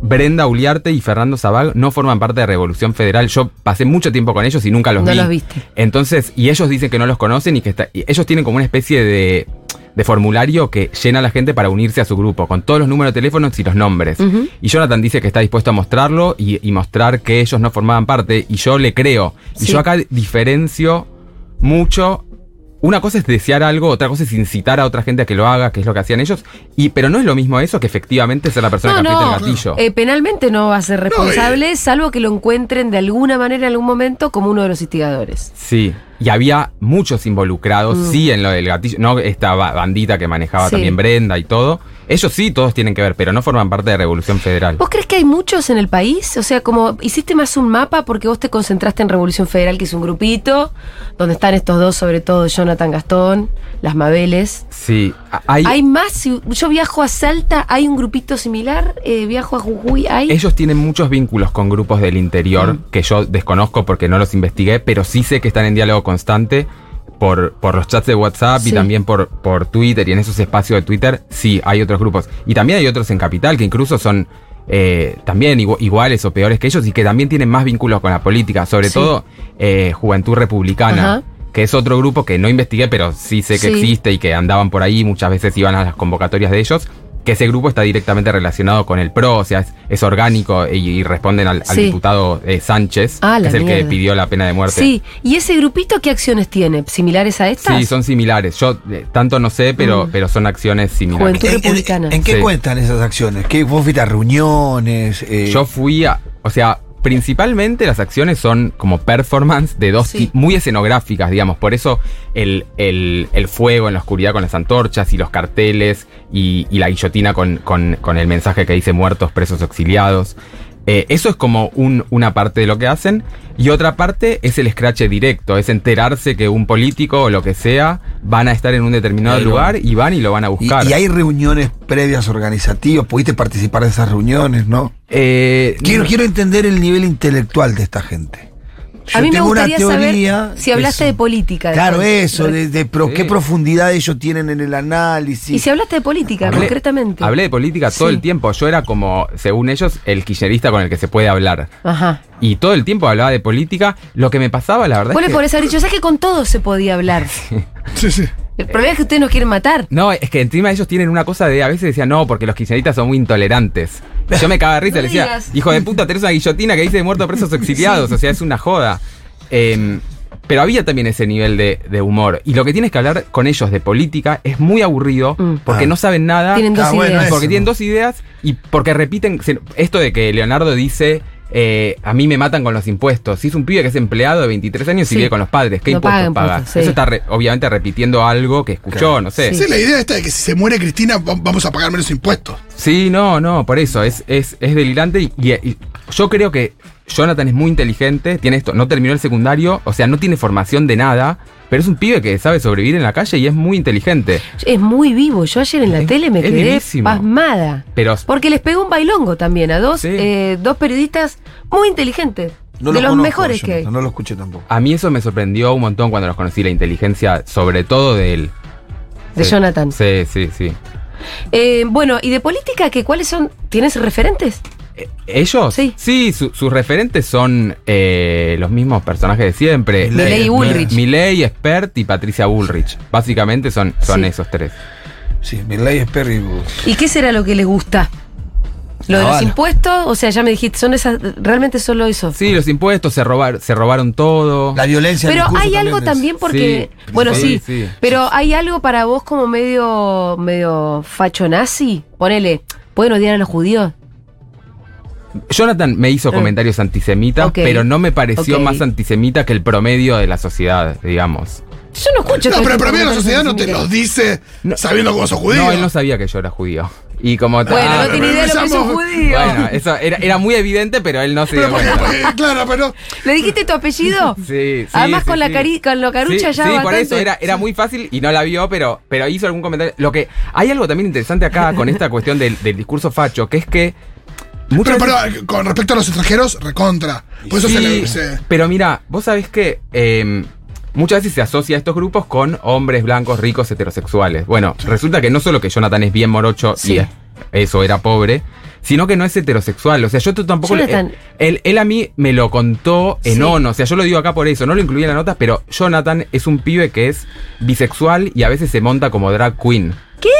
S4: Brenda Uliarte y Fernando Zabag no forman parte de Revolución Federal. Yo pasé mucho tiempo con ellos y nunca los
S1: No
S4: vi.
S1: los viste.
S4: Entonces, y ellos dicen que no los conocen y que está- y ellos tienen como una especie de, de formulario que llena a la gente para unirse a su grupo, con todos los números de teléfonos y los nombres. Y Jonathan dice que está dispuesto a mostrarlo y, y mostrar que ellos no formaban parte, y yo le creo. Y yo acá diferencio mucho. Una cosa es desear algo, otra cosa es incitar a otra gente a que lo haga, que es lo que hacían ellos. Y, pero no es lo mismo eso que efectivamente ser la persona
S1: No,
S4: que aprieta
S1: no.
S4: el gatillo.
S1: Eh, penalmente no va a ser responsable, salvo que lo encuentren de alguna manera en algún momento como uno de los instigadores.
S4: Sí, y había muchos involucrados,
S1: Mm.
S4: sí, en lo del gatillo. No esta ba- bandita que manejaba
S1: Sí.
S4: también Brenda y todo. Ellos sí, todos tienen que ver, pero no forman parte de Revolución Federal.
S1: ¿Vos crees que hay muchos en el país? O sea, como hiciste más un mapa porque vos te concentraste en Revolución Federal, que es un grupito, donde están estos dos, sobre todo Jonathan Gastón, las Mabeles.
S4: Sí, hay,
S1: ¿Hay más? Yo viajo a Salta, ¿hay un grupito similar? Eh, ¿Viajo a Jujuy? ¿Hay?
S4: ellos tienen muchos vínculos con grupos del interior
S1: Mm.
S4: que yo desconozco porque no los investigué, pero sí sé que están en diálogo constante. Por, por los chats de WhatsApp
S1: Sí.
S4: y también por, por Twitter y en esos espacios de Twitter, sí, hay otros grupos. Y también hay otros en Capital que incluso son eh, también igu- iguales o peores que ellos y que también tienen más vínculos con la política, sobre
S1: Sí.
S4: todo eh, Juventud Republicana,
S1: Ajá.
S4: que es otro grupo que no investigué, pero sí sé que
S1: Sí.
S4: existe y que andaban por ahí, muchas veces iban a las convocatorias de ellos, que ese grupo está directamente relacionado con el PRO, o sea, es, es orgánico y, y responden al, al
S1: Sí.
S4: diputado eh, Sánchez,
S1: Ah,
S4: que es el que pidió la pena de muerte.
S1: Sí. ¿Y ese grupito qué acciones tiene? ¿Similares a estas?
S4: Sí, son similares. Yo eh, tanto no sé, pero,
S1: Mm.
S4: pero son acciones similares.
S1: Juventud
S2: ¿En, en-
S1: republicana.
S2: en qué
S4: Sí.
S2: cuentan esas acciones? ¿Qué, ¿Vos fuiste a reuniones? Eh,
S4: Yo fui a. O sea, principalmente las acciones son como performance de dos
S1: Sí.
S4: muy escenográficas, digamos. Por eso el, el- el fuego en la oscuridad con las antorchas y los carteles y, y la guillotina con, con- con el mensaje que dice muertos, presos, exiliados. Eh, eso es como un- una parte de lo que hacen. Y otra parte es el scratch directo, es enterarse que un político o lo que sea van a estar en un determinado lugar y van y lo van a buscar.
S2: y hay reuniones previas organizativas, pudiste participar de esas reuniones, ¿no?
S4: Eh,
S2: Quiero, quiero entender el nivel intelectual de esta gente. Yo
S1: a mí me
S2: una
S1: gustaría
S2: teoría
S1: saber si hablaste
S2: eso.
S1: de política.
S2: Claro, eso, de, de pro-
S4: Sí.
S2: qué profundidad ellos tienen en el análisis.
S1: Y si hablaste de política,
S4: Hablé-
S1: concretamente.
S4: Hablé de política todo
S1: Sí.
S4: el tiempo. Yo era como, según ellos, el kirchnerista con el que se puede hablar.
S1: Ajá.
S4: Y todo el tiempo hablaba de política. Lo que me pasaba, la verdad
S1: Vos
S4: es
S1: le
S4: que
S1: podés haber dicho, ¿sabes que con todo se podía hablar?
S3: Sí, sí.
S1: El problema es que ustedes nos quieren matar.
S4: No, es que encima ellos tienen una cosa de, a veces decían, no, porque los kirchneristas son muy intolerantes. Yo me cagaba de risa,
S1: No
S4: le decía,
S1: digas.
S4: hijo de puta, tenés una guillotina que dice muerto presos o exiliados, o sea, es una joda. Em, pero había también ese nivel de, de humor. Y lo que tienes que hablar con ellos de política es muy aburrido,
S1: Mm.
S4: porque
S2: Ah.
S4: no saben nada.
S1: Tienen dos
S2: Ah,
S1: ideas.
S4: porque tienen dos ideas y porque repiten esto de que Leonardo dice eh, a mí me matan con los impuestos. Si es un pibe que es empleado de 23 años y
S1: Sí.
S4: vive con los padres, ¿qué
S1: No
S4: impuestos
S1: paga
S4: paga?
S1: impuestos, sí.
S4: Eso está re- obviamente repitiendo algo que escuchó,
S2: Claro.
S4: no sé.
S1: Sí.
S3: Sí, la idea esta de que si se muere Cristina va- vamos a pagar menos impuestos.
S4: Sí, no, no, por eso, es, es, es delirante y, y- y yo creo que Jonathan es muy inteligente, tiene esto, no terminó el secundario, o sea, no tiene formación de nada, pero es un pibe que sabe sobrevivir en la calle y es muy inteligente.
S1: Es muy vivo. Yo ayer en la
S4: Es-
S1: tele me quedé
S4: vivísimo.
S1: pasmada.
S4: Pero
S1: Porque les pegó un bailongo también a dos,
S4: Sí.
S1: eh, dos periodistas muy inteligentes.
S2: No
S1: de
S2: lo
S1: los
S2: conozco,
S1: mejores
S2: yo
S1: que hay.
S2: No, no lo escuché tampoco.
S4: a mí eso me sorprendió un montón cuando los conocí, la inteligencia, sobre todo de él.
S1: De
S4: Sí.
S1: Jonathan.
S4: Sí, sí, sí.
S1: Eh, bueno, ¿y de política qué? ¿Cuáles son? ¿Tienes referentes?
S4: Eh, ¿Ellos?
S1: Sí.
S4: su- sus referentes son eh, los mismos personajes de siempre.
S1: Milei y Bullrich.
S4: Milei, Expert y Patricia Bullrich. Básicamente son, son
S1: Sí.
S4: esos tres.
S2: Sí, Milei es Perry.
S1: ¿Y qué será lo que les gusta? ¿Lo de los impuestos? O sea, ya me dijiste, son esas, realmente solo eso.
S4: Sí, los impuestos se, robar, se robaron todo.
S2: La violencia.
S1: Pero hay algo
S2: es-
S1: también porque,
S4: Sí,
S1: bueno, sí,
S4: sí, sí.
S1: pero hay algo para vos como medio, medio facho nazi. Ponele, ¿pueden odiar a los judíos?
S4: Jonathan me hizo
S1: Eh.
S4: comentarios antisemitas, pero no me pareció más antisemita que el promedio de la sociedad, digamos.
S1: Yo no escucho.
S3: No, pero
S1: este
S3: para mí la sociedad no te los dice
S4: No.
S3: sabiendo cómo sos judío.
S4: No, él no sabía que yo era judío. Y como
S1: Bueno,
S4: Ah,
S1: no tiene idea de lo que es un
S3: empezamos-
S1: judío.
S4: Bueno, eso era, era muy evidente, pero él no se dio
S3: Pero porque,
S4: cuenta.
S3: porque, claro, pero
S1: ¿Le dijiste tu apellido?
S4: Sí, sí,
S1: Además
S4: sí,
S1: con la cari con lo carucha
S4: sí,
S1: ya
S4: Sí, por
S1: bastante.
S4: eso era, era muy fácil y no la vio, pero, pero hizo algún comentario. Lo que hay algo también interesante acá con esta cuestión del, del discurso facho, que es que
S3: Pero, pero con respecto a los extranjeros, recontra. Por eso se le. se-
S4: Pero mira, vos sabés que eh, muchas veces se asocia a estos grupos con hombres blancos, ricos, heterosexuales. Bueno, resulta que no solo que Jonathan es bien morocho
S1: Sí.
S4: y es- eso era pobre, sino que no es heterosexual. O sea, yo tampoco... le-
S1: Jonathan.
S4: él, él a mí me lo contó en
S1: Sí.
S4: O sea, yo lo digo acá por eso. No lo incluí en la nota, pero Jonathan es un pibe que es bisexual y a veces se monta como drag queen.
S1: ¿Qué?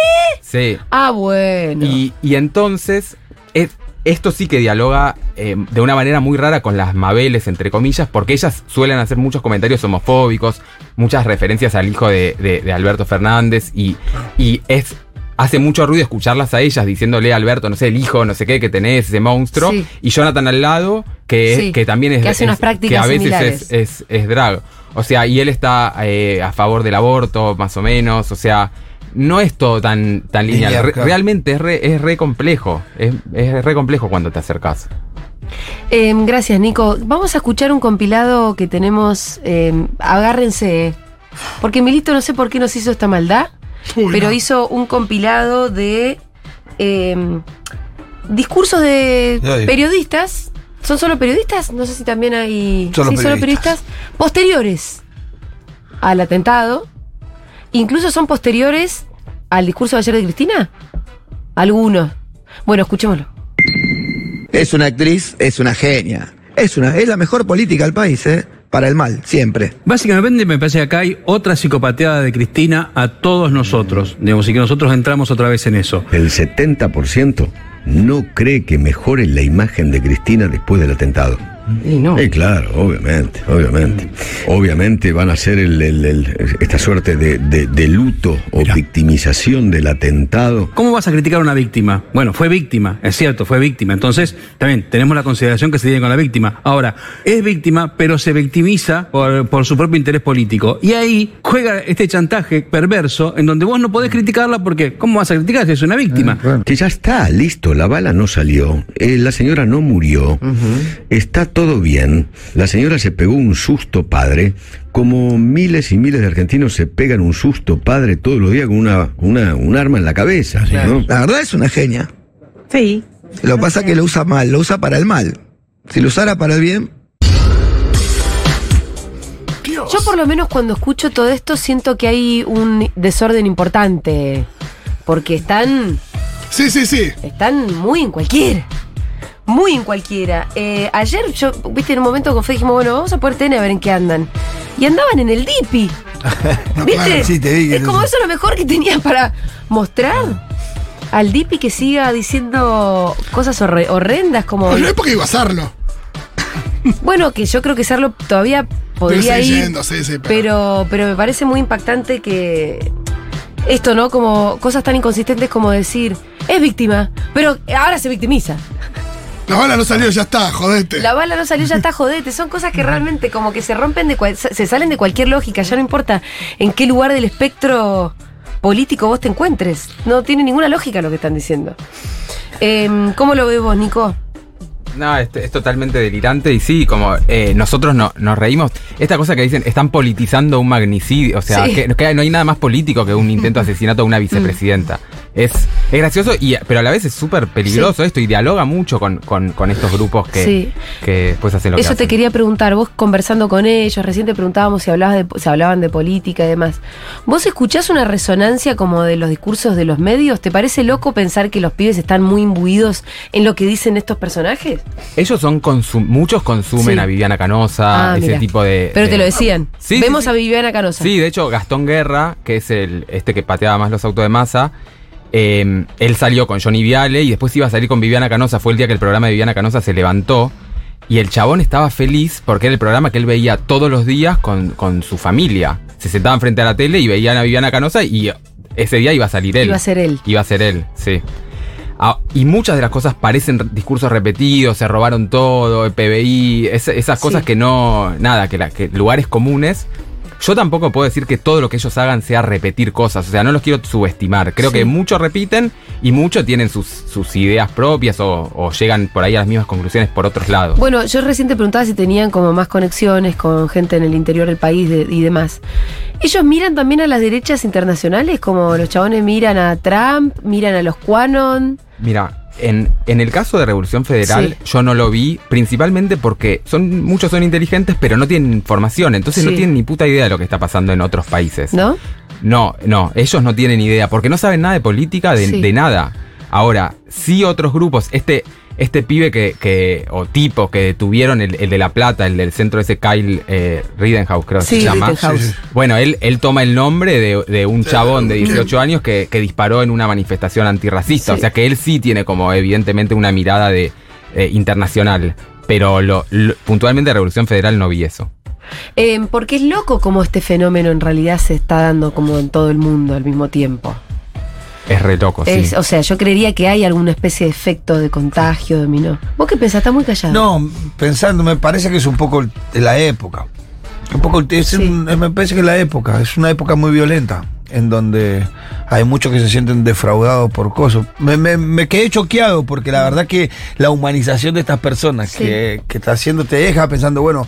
S4: Sí.
S1: Ah, bueno.
S4: Y, y entonces, es- esto sí que dialoga eh, de una manera muy rara con las Mabeles, entre comillas, porque ellas suelen hacer muchos comentarios homofóbicos, muchas referencias al hijo de, de- de Alberto Fernández, y, y es. Hace mucho ruido escucharlas a ellas diciéndole a Alberto, no sé, el hijo, no sé qué, que tenés, ese monstruo.
S1: Sí.
S4: Y Jonathan al lado, que,
S1: Sí,
S4: que también es.
S1: que hace unas prácticas
S4: Que a veces
S1: similares.
S4: es, es, es drag. O sea, y él está eh, a favor del aborto, más o menos. O sea, no es todo tan, tan lineal.
S2: Lineal,
S4: Re-
S2: claro.
S4: realmente es re, es re complejo. Es, es re complejo cuando te acercas.
S1: Eh, gracias, Nico. Vamos a escuchar un compilado que tenemos. eh, agárrense. Porque Milito no sé por qué nos hizo esta maldad,
S3: Uy,
S1: pero
S3: no.
S1: hizo un compilado de eh, discursos de periodistas. ¿Son solo periodistas? No sé si también hay.
S2: Solo
S1: sí, solo
S2: periodistas.
S1: Posteriores al atentado. Incluso son posteriores al discurso de ayer de Cristina. Algunos. Bueno, escuchémoslo.
S5: Es una actriz, es una genia. Es una, es la mejor política del país, ¿eh? Para el mal, siempre.
S6: Básicamente me parece que acá hay otra psicopateada de Cristina a todos nosotros, digamos, y que nosotros entramos otra vez en eso.
S7: El 70% no cree que mejore la imagen de Cristina después del atentado.
S1: Y no.
S7: Sí, claro, obviamente, obviamente. Obviamente van a ser el- el- el- esta suerte de, de- de luto o victimización del atentado.
S6: ¿Cómo vas a criticar a una víctima? Bueno, fue víctima, es cierto, fue víctima. Entonces, también tenemos la consideración que se tiene con la víctima. Ahora, es víctima, pero se victimiza por, por su propio interés político. Y ahí juega este chantaje perverso en donde vos no podés criticarla porque, ¿cómo vas a criticar si es una víctima?
S7: Que ya está, listo, la bala no salió, eh, la señora no murió, está todo bien, la señora se pegó un susto padre, como miles y miles de argentinos se pegan un susto padre todos los días con una, una- un arma en la cabeza, ¿no?
S5: La verdad es una genia.
S1: Sí.
S5: Lo que pasa es que lo usa mal, lo usa para el mal. Si lo usara para el bien,
S3: Dios.
S1: Yo por lo menos cuando escucho todo esto siento que hay un desorden importante. Porque están.
S3: Sí, sí, sí.
S1: Están muy en cualquiera. Muy en cualquiera. Eh, ayer yo, viste, en un momento con Fe dijimos, bueno, vamos a poder tener a ver en qué andan. Y andaban en el DIPI.
S3: No,
S1: ¿Viste?
S3: claro.
S2: Sí, te vi
S1: es como eso lo mejor que tenía para mostrar. Al Dipi que siga diciendo cosas horre- horrendas como.
S3: No, no es porque iba a hacerlo.
S1: Bueno, que yo creo que Sarlo todavía podría ir.
S3: yendo, sí, sí, pero-
S1: pero, pero me parece muy impactante que. Esto, ¿no? Como cosas tan inconsistentes como decir, es víctima, pero ahora se victimiza.
S3: La bala no salió, ya está, jodete.
S1: La bala no salió, ya está jodete. Son cosas que realmente como que se rompen de cual- se salen de cualquier lógica. Ya no importa en qué lugar del espectro político vos te encuentres. No tiene ninguna lógica lo que están diciendo. Em, ¿Cómo lo ves vos, Nico?
S4: No, es, es totalmente delirante y sí, como eh, nosotros no, nos reímos. Esta cosa que dicen, están politizando un magnicidio, o sea,
S1: Sí.
S4: que, que no hay nada más político que un intento de asesinato a una vicepresidenta. Es, es gracioso, y, pero a la vez es súper peligroso esto y dialoga mucho con, con- con estos grupos que,
S1: Sí.
S4: que después hacen lo que
S1: Eso te
S4: hacen.
S1: quería preguntar, vos conversando con ellos, recién te preguntábamos si, hablabas de, si hablaban de política y demás. ¿Vos escuchás una resonancia como de los discursos de los medios? ¿Te parece loco pensar que los pibes están muy imbuidos en lo que dicen estos personajes?
S4: Ellos son, consum- muchos consumen
S1: Sí.
S4: a Viviana Canosa,
S1: Ah,
S4: ese tipo de...
S1: Pero te lo decían.
S4: Sí,
S1: Vemos a Viviana Canosa.
S4: Sí, de hecho, Gastón Guerra, que es el este que pateaba más los autos de masa, eh, él salió con Johnny Viale y después iba a salir con Viviana Canosa. Fue el día que el programa de Viviana Canosa se levantó. Y el chabón estaba feliz porque era el programa que él veía todos los días con, con su familia. Se sentaban frente a la tele y veían a Viviana Canosa y ese día iba a salir él.
S1: Iba a ser él.
S4: Iba a ser él, sí. Ah, y muchas de las cosas parecen discursos repetidos, se robaron todo, el PBI, es- esas cosas
S1: Sí.
S4: que no, nada, que, la- que lugares comunes. Yo tampoco puedo decir que todo lo que ellos hagan sea repetir cosas, o sea, no los quiero subestimar. Creo
S1: Sí.
S4: que muchos repiten y muchos tienen sus, sus ideas propias o, o llegan por ahí a las mismas conclusiones por otros lados.
S1: Bueno, yo recién te preguntaba si tenían como más conexiones con gente en el interior del país de- y demás. ¿Ellos miran también a las derechas internacionales? Como los chabones miran a Trump, miran a los Quanon.
S4: Mira, en, en el caso de Revolución Federal,
S1: Sí.
S4: yo no lo vi, principalmente porque son muchos son inteligentes, pero no tienen información, entonces
S1: Sí.
S4: no tienen ni puta idea de lo que está pasando en otros países.
S1: ¿No?
S4: No, no, ellos no tienen idea, porque no saben nada de política, de,
S1: Sí.
S4: de nada. Ahora, sí otros grupos, este, este pibe que, que, o tipo que detuvieron, el, el de La Plata, el del centro ese Kyle eh, Ridenhouse, creo que
S1: Sí,
S4: se llama.
S1: Rittenhouse.
S4: Bueno, él, él toma el nombre de, de un chabón de 18 años que, que disparó en una manifestación antirracista.
S1: Sí.
S4: O sea que él sí tiene como evidentemente una mirada de eh, internacional. Pero lo, lo- puntualmente Revolución Federal no vi eso.
S1: Eh, porque es loco como este fenómeno en realidad se está dando como en todo el mundo al mismo tiempo.
S4: Es re loco, sí.
S1: Es- o sea, yo creería que hay alguna especie de efecto de contagio, dominó. ¿Vos qué pensás? Está muy callado.
S2: No, pensando, me parece que es un poco la época. Un poco, es
S1: Sí.
S2: un- me parece que es la época, es una época muy violenta, en donde hay muchos que se sienten defraudados por cosas. Me, me- me quedé choqueado porque la verdad que la humanización de estas personas
S1: Sí.
S2: que, que está haciendo te deja pensando, bueno,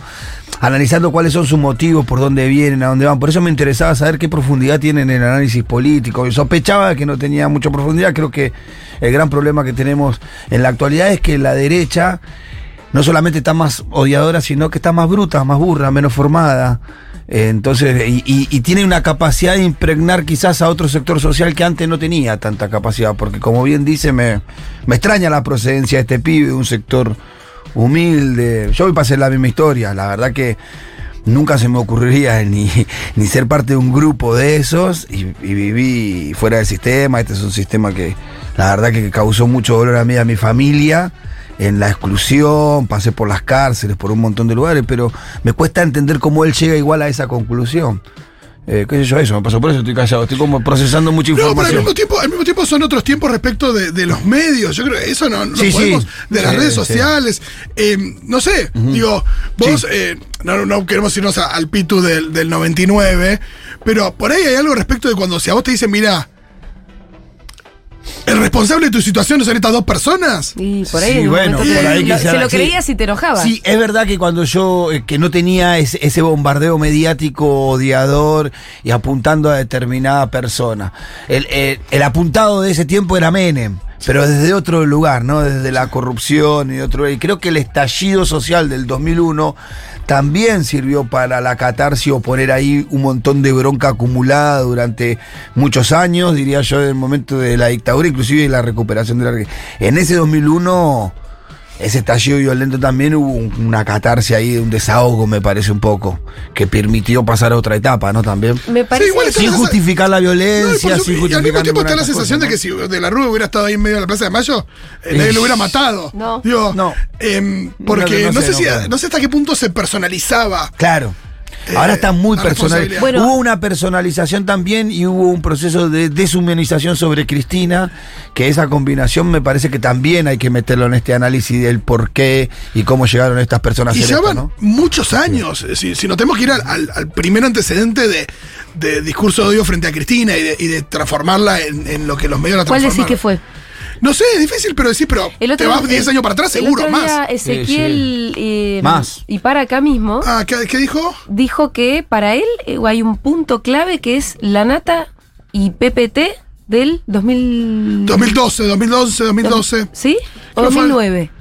S2: analizando cuáles son sus motivos, por dónde vienen, a dónde van. Por eso me interesaba saber qué profundidad tienen en el análisis político. Yo sospechaba que no tenía mucha profundidad. Creo que el gran problema que tenemos en la actualidad es que la derecha no solamente está más odiadora, sino que está más bruta, más burra, menos formada. Eh, entonces, y, tiene una capacidad de impregnar quizás a otro sector social que antes no tenía tanta capacidad, porque como bien dice, me, me extraña la procedencia de este pibe, de un sector humilde. Yo hoy pasé la misma historia, la verdad que nunca se me ocurriría ni, ni ser parte de un grupo de esos y, y viví fuera del sistema. Este es un sistema que la verdad que causó mucho dolor a mí y a mi familia en la exclusión, pasé por las cárceles, por un montón de lugares, pero me cuesta entender cómo él llega igual a esa conclusión. Eh, ¿Qué sé yo? Eso me pasó, por eso estoy callado, estoy como procesando mucha
S3: No, pero al
S2: información.
S3: mismo tiempo, al mismo tiempo son otros tiempos respecto de, de los medios. Yo creo que eso no, no
S2: Sí,
S3: podemos.
S2: sí.
S3: De las
S2: Sí,
S3: redes sociales. Eh, no sé, digo, vos, eh, no, no queremos irnos a- al pitu del, del 99, pero por ahí hay algo respecto de cuando si a vos te dicen, mira, el responsable de tu situación no son estas dos personas.
S1: Y por ahí,
S2: Sí, bueno, por ahí
S1: lo- se lo
S2: sí.
S1: creías y te enojabas.
S2: Sí, es verdad que cuando yo, eh, que no tenía ese, ese bombardeo mediático odiador y apuntando a determinada persona, el, el- el apuntado de ese tiempo era Menem. Pero desde otro lugar, ¿no? Desde la corrupción y otro. Y creo que el estallido social del 2001 también sirvió para la catarsis o poner ahí un montón de bronca acumulada durante muchos años, diría yo, en el momento de la dictadura, inclusive de la recuperación de la. En ese 2001 ese estallido violento también hubo un- una catarse ahí, un desahogo, me parece un poco, que permitió pasar a otra etapa, ¿no? También.
S1: Me parece.
S3: igual está
S2: Sin
S3: esa-
S2: justificar la
S3: No, y,
S2: violencia,
S3: su-
S2: sin
S3: y al mismo
S2: justificar
S3: tiempo está la sensación
S2: cosa,
S3: de que si De la Rúa hubiera estado ahí en medio de la Plaza de Mayo, eh, nadie lo hubiera matado.
S1: No.
S3: Digo,
S2: No.
S3: em, porque
S2: No,
S3: no,
S2: no
S3: sé
S2: sé,
S3: si,
S2: no,
S3: no sé hasta qué punto se personalizaba.
S2: Claro. Ahora está muy personal.
S1: Bueno.
S2: hubo una personalización también y hubo un proceso de deshumanización sobre Cristina, que esa combinación me parece que también hay que meterlo en este análisis del por qué y cómo llegaron estas personas a
S3: Y
S2: hacer
S3: ya
S2: esto,
S3: van
S2: ¿no?
S3: muchos años. eh, Si, si no tenemos que ir al, al- al primer antecedente de, de discurso de odio frente a Cristina y de, y de transformarla en, en lo que los medios la
S1: ¿Cuál
S3: transformaron.
S1: decís que fue?
S3: No sé, es difícil, pero decís, pero
S1: El otro,
S3: te vas 10
S1: el-
S3: años para atrás,
S1: el
S3: seguro,
S1: otro día
S3: más.
S1: Ezequiel eh,
S2: Más.
S1: y para acá mismo
S3: Ah, ¿qué, qué dijo?
S1: dijo que para él eh, hay un punto clave que es la nata y PPT del 2000.
S3: 2012, 2011, 2012.
S1: ¿Sí? ¿O
S3: Creo fue-
S1: 2009?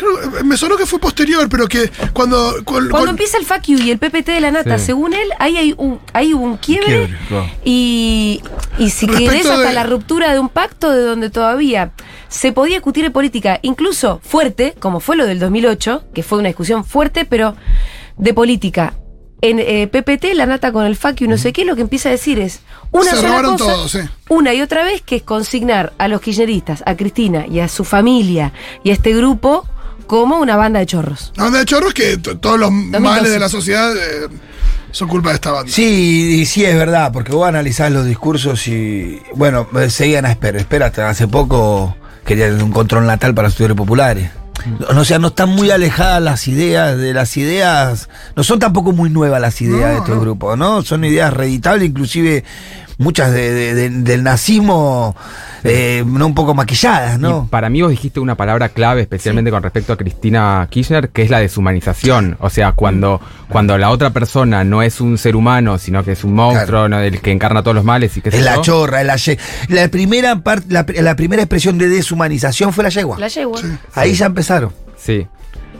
S3: Creo- me sonó que fue posterior, pero que cuando.
S1: Cuando empieza el fuck you y el PPT de la nata,
S4: Sí.
S1: según él, ahí hay un, ahí hubo un quiebre.
S2: Quiebre, claro.
S1: Y, y si
S3: Respecto
S1: querés hasta
S3: de-
S1: la ruptura de un pacto de donde todavía se podía discutir de política, incluso fuerte, como fue lo del 2008, que fue una discusión fuerte, pero de política. En eh, PPT, la nata con el fuck you, no sé qué, lo que empieza a decir es una
S3: Se
S1: sola cosa,
S3: todo, sí.
S1: una y otra vez, que es consignar a los kirchneristas, a Cristina y a su familia y a este grupo como una banda de chorros.
S3: La banda de chorros que todos los
S1: 2012.
S3: males de la sociedad eh, son culpa de esta banda.
S2: Sí, y sí es verdad, porque vos analizás los discursos y, bueno, eh, seguían a espera. Espérate, hace poco querían un control natal para los estudiantes populares. No, o sea, no están muy alejadas las ideas de las ideas, no son tampoco muy nuevas las ideas
S3: No,
S2: de estos
S3: no.
S2: grupos, ¿no? Son ideas reeditables, inclusive muchas de- de- de- del nazismo, eh, no un poco maquilladas, ¿no?
S4: Y para mí vos dijiste una palabra clave, especialmente con respecto a Cristina Kirchner, que es la deshumanización. O sea, cuando, cuando la otra persona no es un ser humano, sino que es un monstruo, ¿no? el que encarna todos los males y sé
S2: Es la
S4: yo.
S2: chorra, es la ye- La primera parte, la, la primera expresión de deshumanización fue la yegua.
S1: La yegua.
S2: Ahí ya empezaron.
S4: Sí.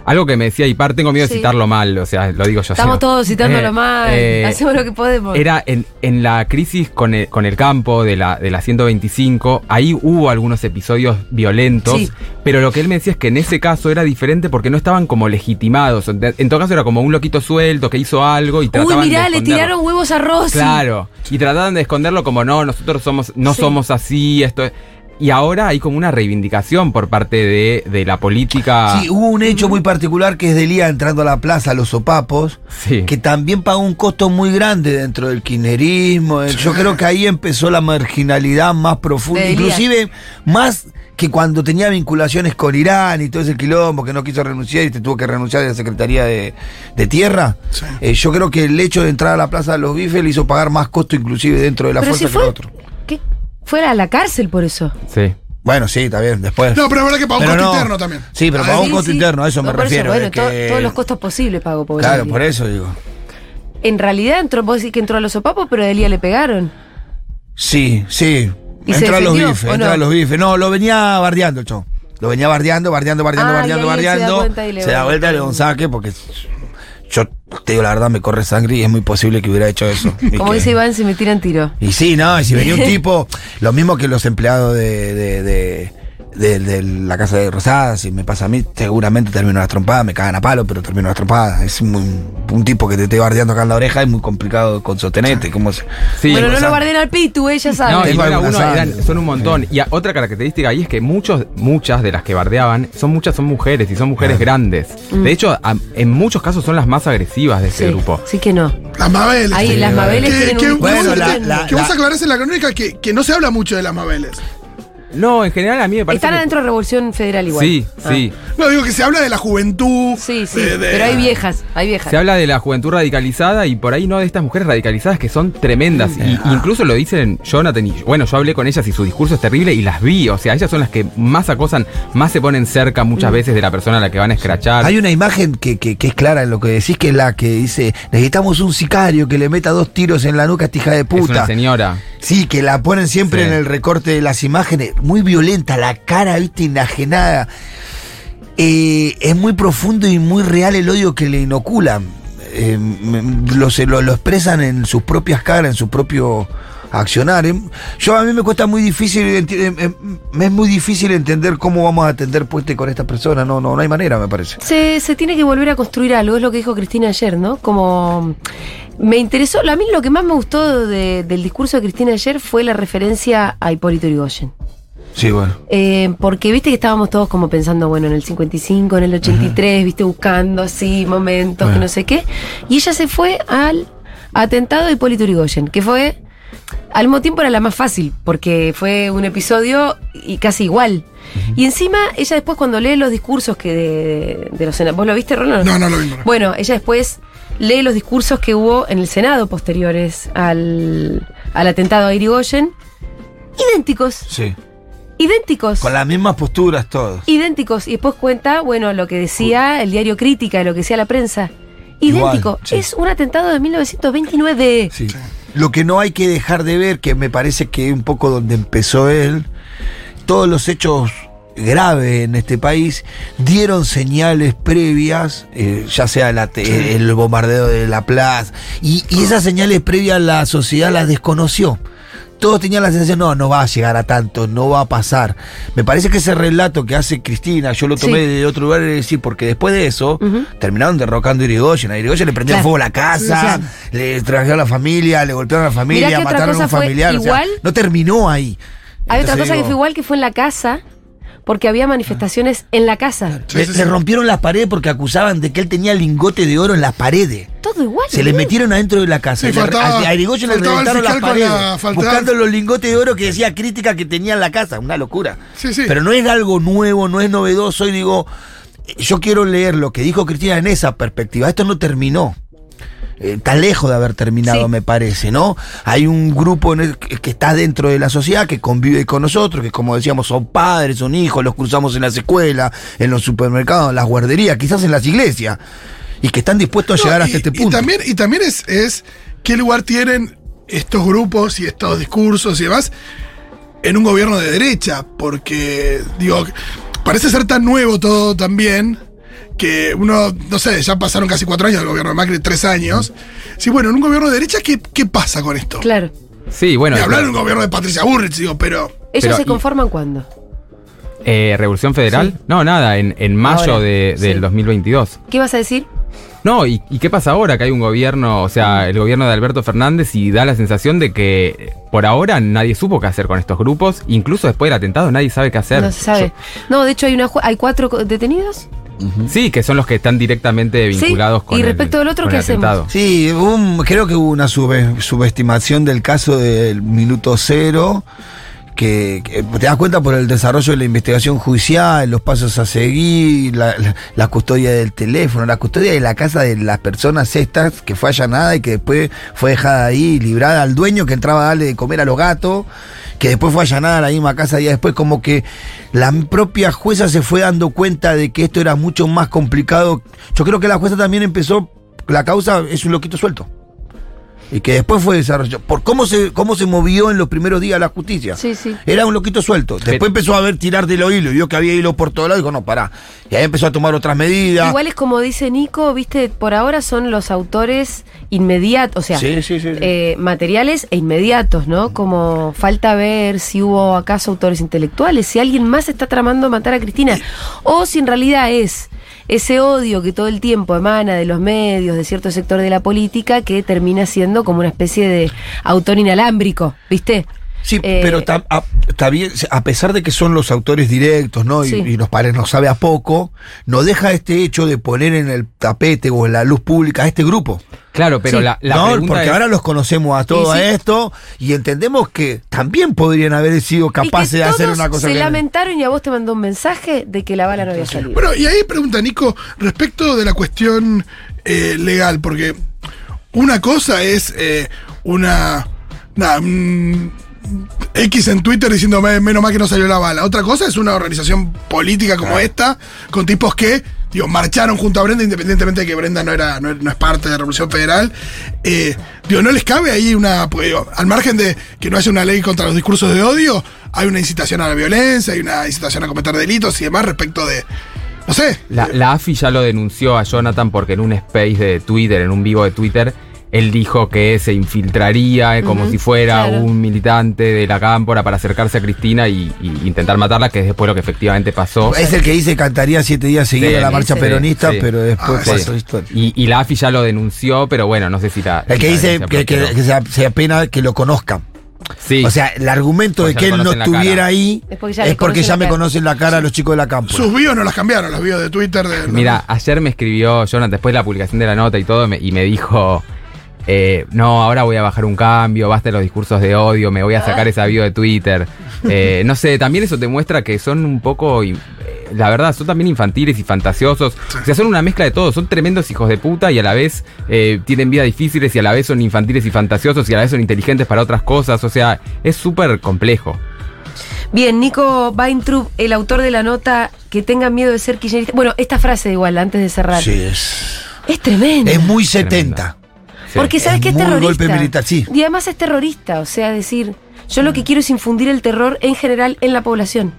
S4: Algo que me decía Ipar, tengo miedo
S1: Sí.
S4: de citarlo mal, o sea, lo digo yo.
S1: Estamos todos citándolo
S4: Eh,
S1: mal,
S4: eh,
S1: hacemos lo que podemos.
S4: Era en, en la crisis con el, con el campo de la, de la 125, ahí hubo algunos episodios violentos,
S1: Sí.
S4: pero lo que él me decía es que en ese caso era diferente porque no estaban como legitimados. En todo caso era como un loquito suelto que hizo algo y
S1: Uy,
S4: trataban
S1: mirá,
S4: de
S1: le tiraron huevos a Rossi.
S4: Claro, y trataban de esconderlo como no, nosotros somos, no
S1: Sí.
S4: somos así, esto es- Y ahora hay como una reivindicación por parte de, de la política.
S2: Sí, hubo un hecho muy particular que es de Lía entrando a la plaza, a los sopapos,
S4: Sí.
S2: que también pagó un costo muy grande dentro del kirchnerismo. Yo creo que ahí empezó la marginalidad más profunda, inclusive más que cuando tenía vinculaciones con Irán y todo ese quilombo que no quiso renunciar y te tuvo que renunciar de la Secretaría de, de Tierra.
S3: Sí.
S2: Eh, yo creo que el hecho de entrar a la plaza de los bifes le hizo pagar más costo inclusive dentro de la
S1: Pero
S2: fuerza
S1: si
S2: que el otro.
S1: ¿Qué? fue a la cárcel por eso.
S4: Sí.
S2: Bueno, sí, está bien, después.
S3: No, pero es verdad que pagó un costo
S2: no.
S3: interno también.
S2: Sí, pero
S3: Ah,
S2: pagó un
S1: Sí,
S2: costo
S1: sí.
S2: interno, a eso
S1: No,
S2: me
S1: por
S2: refiero.
S1: bueno,
S2: de
S1: to-
S2: que-
S1: todos los costos posibles pagó por
S2: Claro, por eso digo.
S1: En realidad entró, vos decís que entró a los sopapos, pero a Delia le pegaron.
S2: Sí, sí.
S1: ¿Y se
S2: Entra a los bifes,
S1: no?
S2: a los bifes. No, lo venía bardeando el chon. Lo venía bardeando, bardeando, bardeando,
S1: Ah, y
S2: bardeando,
S1: ahí él se da
S2: bardeando.
S1: cuenta y le
S2: Se da vuelta y le da un saque porque yo te digo la verdad, me corre sangre y es muy posible que hubiera hecho eso.
S1: Como dice Iván, se me tiran tiro.
S2: Y sí, no, y si venía un tipo, lo mismo que los empleados de, de, de, de- de la casa de Rosada, si me pasa a mí, seguramente termino las trompadas, me cagan a palo, pero termino las trompadas. Es muy- un tipo que te esté bardeando acá en la oreja, es muy complicado con sostenerte. ¿cómo se-
S4: Sí.
S1: bueno, no lo guarden al pitu, ella sabe.
S4: No, uno eran- son un montón. Y a- otra característica ahí es que muchos, muchas de las que bardeaban, son muchas son mujeres y son mujeres grandes. De hecho, a- en muchos casos son las más agresivas de ese
S1: Mm. sí,
S4: grupo.
S1: sí que no.
S3: Las Mabeles.
S1: Ahí las Mabeles
S3: Que, que-
S1: un
S3: que
S2: Bueno,
S3: vos,
S2: la-
S3: que-
S2: la-
S3: vos
S2: la-
S3: aclarás en la crónica que, que no se habla mucho de las Mabeles.
S4: No, en general a mí me parece.
S1: Están
S4: que-
S1: adentro de Revolución Federal igual.
S4: Sí,
S1: Ah.
S4: sí.
S3: No, digo que se habla de la juventud.
S1: Sí, sí.
S3: de- de-
S1: Pero hay viejas, hay viejas.
S4: Se habla de la juventud radicalizada y por ahí no de estas mujeres radicalizadas que son tremendas. Y, incluso lo dicen Jonathan y bueno, yo hablé con ellas y su discurso es terrible y las vi. O sea, ellas son las que más acosan, más se ponen cerca muchas veces de la persona a la que van a escrachar.
S2: Hay una imagen que, que- que es clara en lo que decís, que es la que dice, necesitamos un sicario que le meta dos tiros en la nuca a esta hija de
S4: es una
S2: puta.
S4: señora.
S2: Sí, que la ponen siempre
S4: Sí.
S2: en el recorte de las imágenes. Muy violenta, la cara, viste, enajenada. Eh, es muy profundo y muy real el odio que le inoculan. Eh, lo, lo, lo expresan en sus propias caras, en su propio accionar. Em, Yo a mí me cuesta muy difícil, em, me es muy difícil entender cómo vamos a atender puente con esta persona. No, no, no hay manera, me parece.
S1: Se, tiene que volver a construir algo, es lo que dijo Cristina ayer, ¿no? Como me interesó, a mí lo que más me gustó de- del discurso de Cristina ayer fue la referencia a Hipólito Yrigoyen.
S2: Sí, bueno.
S1: Eh, porque viste que estábamos todos como pensando, bueno, en el 55, en el 83, viste, buscando así momentos, que no sé qué. Y ella se fue al atentado de Hipólito Yrigoyen, que fue, al mismo tiempo era la más fácil, porque fue un episodio y casi igual. Y encima, ella después cuando lee los discursos que de, de los senadores, ¿vos lo viste, Ronald?
S3: No, no lo vi. no.
S1: Bueno, ella después lee los discursos que hubo en el Senado posteriores al, al atentado a Irigoyen. Idénticos,
S2: Sí.
S1: Idénticos.
S2: Con las mismas posturas todos.
S1: Idénticos. Y después cuenta, bueno, lo que decía el diario Crítica, lo que decía la prensa.
S2: Igual,
S1: Idéntico.
S2: sí.
S1: Es un atentado de 1929.
S2: Sí. Lo que no hay que dejar de ver, que me parece que es un poco donde empezó él, todos los hechos graves en este país dieron señales previas, eh, ya sea la te- el bombardeo de La Plaza, y, y esas señales previas la sociedad las desconoció. Todos tenían la sensación, no, no va a llegar a tanto, no va a pasar. Me parece que ese relato que hace Cristina, yo lo tomé
S1: Sí.
S2: de otro lugar, es decir, porque después de eso, terminaron derrocando a Irigoyen. A Irigoyen le prendieron
S1: Claro.
S2: fuego a la casa,
S1: Sí,
S2: le trajeron a la familia, le golpearon a la familia, mataron a un familiar. o sea,
S1: igual.
S2: no terminó ahí.
S1: Hay otra cosa que fue igual que fue en la casa, porque había manifestaciones en la casa.
S2: Le, le rompieron las paredes porque acusaban de que él tenía lingote de oro en las paredes.
S1: Todo igual.
S2: Se le metieron adentro de la casa.
S3: Sí,
S2: Le-
S3: faltaba-
S2: a, a Irigoyen le reventaron las paredes.
S3: la-
S2: buscando los lingotes de oro que decía crítica que tenía en la casa. Una locura.
S3: Sí, sí.
S2: Pero no es algo nuevo, no es novedoso. Y digo, eh, yo quiero leer lo que dijo Cristina en esa perspectiva. Esto no terminó. Eh, está lejos de haber terminado,
S1: Sí.
S2: me parece, ¿no? Hay un grupo en el que, está dentro de la sociedad, que convive con nosotros, que como decíamos, son padres, son hijos, los cruzamos en las escuelas, en los supermercados, en las guarderías, quizás en las iglesias, y que están dispuestos a
S3: No,
S2: llegar
S3: y-
S2: hasta este
S3: y
S2: punto.
S3: también, y también es, es qué lugar tienen estos grupos y estos discursos y demás en un gobierno de derecha, porque, digo, parece ser tan nuevo todo también que uno, no sé, ya pasaron casi cuatro años del gobierno de Macri, tres años. Sí, bueno, en un gobierno de derecha, ¿qué, qué pasa con esto?
S1: Claro.
S4: Sí, bueno.
S3: Ni hablar de un gobierno de Patricia Burrich, digo, pero...
S1: ¿Ellos
S4: Pero,
S1: se
S4: y-
S1: conforman cuándo?
S4: eh, ¿Revolución Federal? No, nada, en, en mayo
S1: Ahora,
S4: de- del
S1: sí.
S4: 2022.
S1: ¿Qué vas a decir?
S4: No, ¿y, y qué pasa ahora? Que hay un gobierno, o sea, el gobierno de Alberto Fernández y da la sensación de que eh, por ahora nadie supo qué hacer con estos grupos. Incluso después del atentado nadie sabe qué hacer.
S1: No se sabe. No, de hecho hay una hay cuatro
S4: Sí, que son los que están directamente
S1: Sí,
S4: vinculados con
S1: y
S4: el-
S1: respecto del otro, ¿qué
S4: el
S1: hacemos?
S4: atentado.
S2: Sí, un- creo que hubo una sube- subestimación del caso del minuto cero, que, que te das cuenta por el desarrollo de la investigación judicial, los pasos a seguir, la, la- la custodia del teléfono, la custodia de la casa de las personas estas que fue allanada y que después fue dejada ahí, librada al dueño que entraba a darle de comer a los gatos, que después fue allanada a la misma casa día después, como que la propia jueza se fue dando cuenta de que esto era mucho más complicado. Yo creo que la jueza también empezó la causa es un loquito suelto. Y que después fue desarrollado. Por cómo se, cómo se movió en los primeros días la justicia.
S1: Sí, sí.
S2: Era un loquito suelto. Después
S4: Pero-
S2: empezó a ver tirar de los hilos y vio que había hilo por todos lados y dijo, no, pará. Y ahí empezó a tomar otras medidas.
S1: Igual es como dice Nico, viste, por ahora son los autores inmediatos, o sea,
S2: Sí, sí, sí, sí.
S1: eh, materiales e inmediatos, ¿no? Como falta ver si hubo acaso autores intelectuales, si alguien más está tramando matar a Cristina, o si en realidad es ese odio que todo el tiempo emana de los medios, de cierto sector de la política, que termina siendo como una especie de autor inalámbrico, ¿viste?
S2: Sí,
S1: Eh,
S2: pero está a, bien, a pesar de que son los autores directos, ¿no? Y,
S1: Sí.
S2: y nos parece, nos sabe a poco, no deja este hecho de poner en el tapete o en la luz pública a este grupo.
S4: Claro, pero
S1: Sí.
S4: la, la
S2: no,
S4: pregunta
S2: porque
S4: es-
S2: ahora los conocemos a todo
S1: sí.
S2: esto y entendemos que también podrían haber sido
S1: Y que
S2: capaces de hacer una cosa
S1: se
S2: que-
S1: lamentaron y a vos te mandó un mensaje de que la bala no había salido.
S3: Bueno, y ahí pregunta Nico respecto de la cuestión eh, legal, porque una cosa es eh, una, X en Twitter diciendo "Me- menos mal que no salió la bala. Otra cosa es una organización política como esta, con tipos que digo, marcharon junto a Brenda, independientemente de que Brenda no era, no, no es parte de la Revolución Federal. Eh, digo, ¿no les cabe ahí una, pues, digo, al margen de que no haya una ley contra los discursos de odio, hay una incitación a la violencia, hay una incitación a cometer delitos y demás respecto de, no sé,
S4: La, la AFI ya lo denunció a Jonathan porque en un space de Twitter, en un vivo de Twitter, él dijo que se infiltraría eh, como si fuera
S1: claro.
S4: un militante de la cámpora para acercarse a Cristina y, y intentar matarla, que es después lo que efectivamente pasó.
S2: Es el que dice que cantaría siete días seguidos
S4: Sí,
S2: a la marcha
S1: sí,
S2: peronista,
S4: sí.
S2: pero después
S3: Ah, sí.
S2: pasó esto.
S4: Y, y la AFI ya lo denunció, pero bueno, no sé si la.
S2: El que
S4: la
S2: dice que, que-
S4: prosperó.
S2: que se, ap- se apena que lo conozcan.
S4: Sí.
S2: O sea, el argumento
S4: Pues
S2: de que él no estuviera
S4: cara.
S2: ahí
S1: Es porque ya
S2: es
S1: les
S2: porque
S1: conocen
S2: ya
S1: la
S2: me
S1: cara.
S2: conocen la cara los chicos de la campo.
S3: Sus bios no las cambiaron, los bios de Twitter. De,
S4: Mira, ayer me escribió Jonathan después de la publicación de la nota y todo, me- y me dijo. Eh, no, ahora voy a bajar un cambio, basta de los discursos de odio, me voy a sacar esa bio de Twitter. Eh, no sé, también eso te muestra que son un poco, eh, la verdad, son también infantiles y fantasiosos. O sea, son una mezcla de todo, son tremendos hijos de puta y a la vez eh, tienen vidas difíciles y a la vez son infantiles y fantasiosos y a la vez son inteligentes para otras cosas. O sea, es súper complejo.
S1: Bien, Nico Weintraub, el autor de la nota, que tengan miedo de ser kirchnerista. Bueno, esta frase igual, antes de cerrar.
S2: Sí, es,
S1: Es tremenda.
S2: es muy
S4: Tremenda.
S2: 70.
S4: Sí.
S1: Porque sabes
S2: Es
S1: que es terrorista.
S2: golpe militar, sí.
S1: Y además es terrorista, o sea, decir, yo lo que quiero es infundir el terror en general en la población.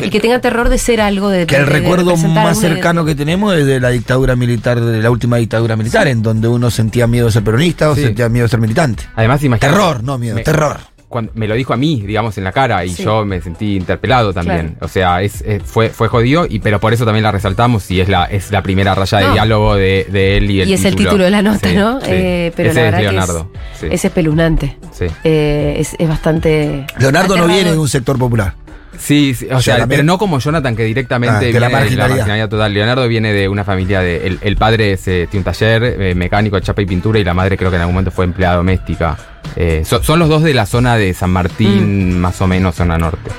S1: Y que tenga terror de ser algo de
S2: Que el
S1: de-
S2: recuerdo más cercano que tenemos es de la dictadura militar, de la última dictadura militar, en donde uno sentía miedo de ser peronista o
S4: Sí.
S2: sentía miedo de ser militante.
S4: Además, imagínate.
S2: Terror, no miedo,
S4: me-
S2: terror.
S4: Cuando me lo dijo a mí, digamos, en la cara, y
S1: Sí.
S4: yo me sentí interpelado también.
S1: Claro.
S4: O sea, es, es- fue, fue jodido, y, pero por eso también la resaltamos, y es la, es la primera raya
S1: No.
S4: de diálogo de, de él y el
S1: Y es el título de la nota,
S4: Sí,
S1: ¿no?
S4: sí.
S1: Eh, pero
S4: Ese
S1: la
S4: es
S1: verdad
S4: Leonardo.
S1: que es,
S4: sí,
S1: es espeluznante.
S4: sí.
S1: Eh, es, es bastante.
S2: Leonardo no viene de un sector popular.
S4: Sí, sí, o
S2: sea,
S4: pero no como Jonathan, que directamente
S2: Ah, que
S4: viene
S2: la
S4: de la
S2: marginalidad
S4: total. Leonardo viene de una familia de. El, el padre es, eh, tiene un taller eh, mecánico de chapa y pintura, y la madre creo que en algún momento fue empleada doméstica. Eh, so- son los dos de la zona de San Martín,
S1: Mm.
S4: más o menos, zona norte.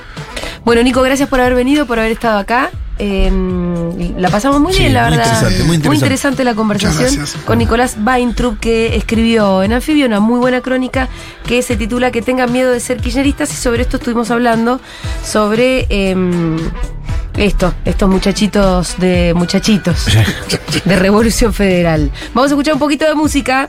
S1: Bueno, Nico, gracias por haber venido, por haber estado acá. Eh, la pasamos muy
S2: Sí,
S1: bien, la
S2: muy
S1: verdad.
S2: interesante, muy interesante.
S1: la conversación con Nicolás Weintraub, que escribió en Anfibio una muy buena crónica que se titula Que tengan miedo de ser kirchneristas. Y sobre esto estuvimos hablando, sobre em, esto, estos muchachitos de muchachitos de Revolución Federal. Vamos a escuchar un poquito de música.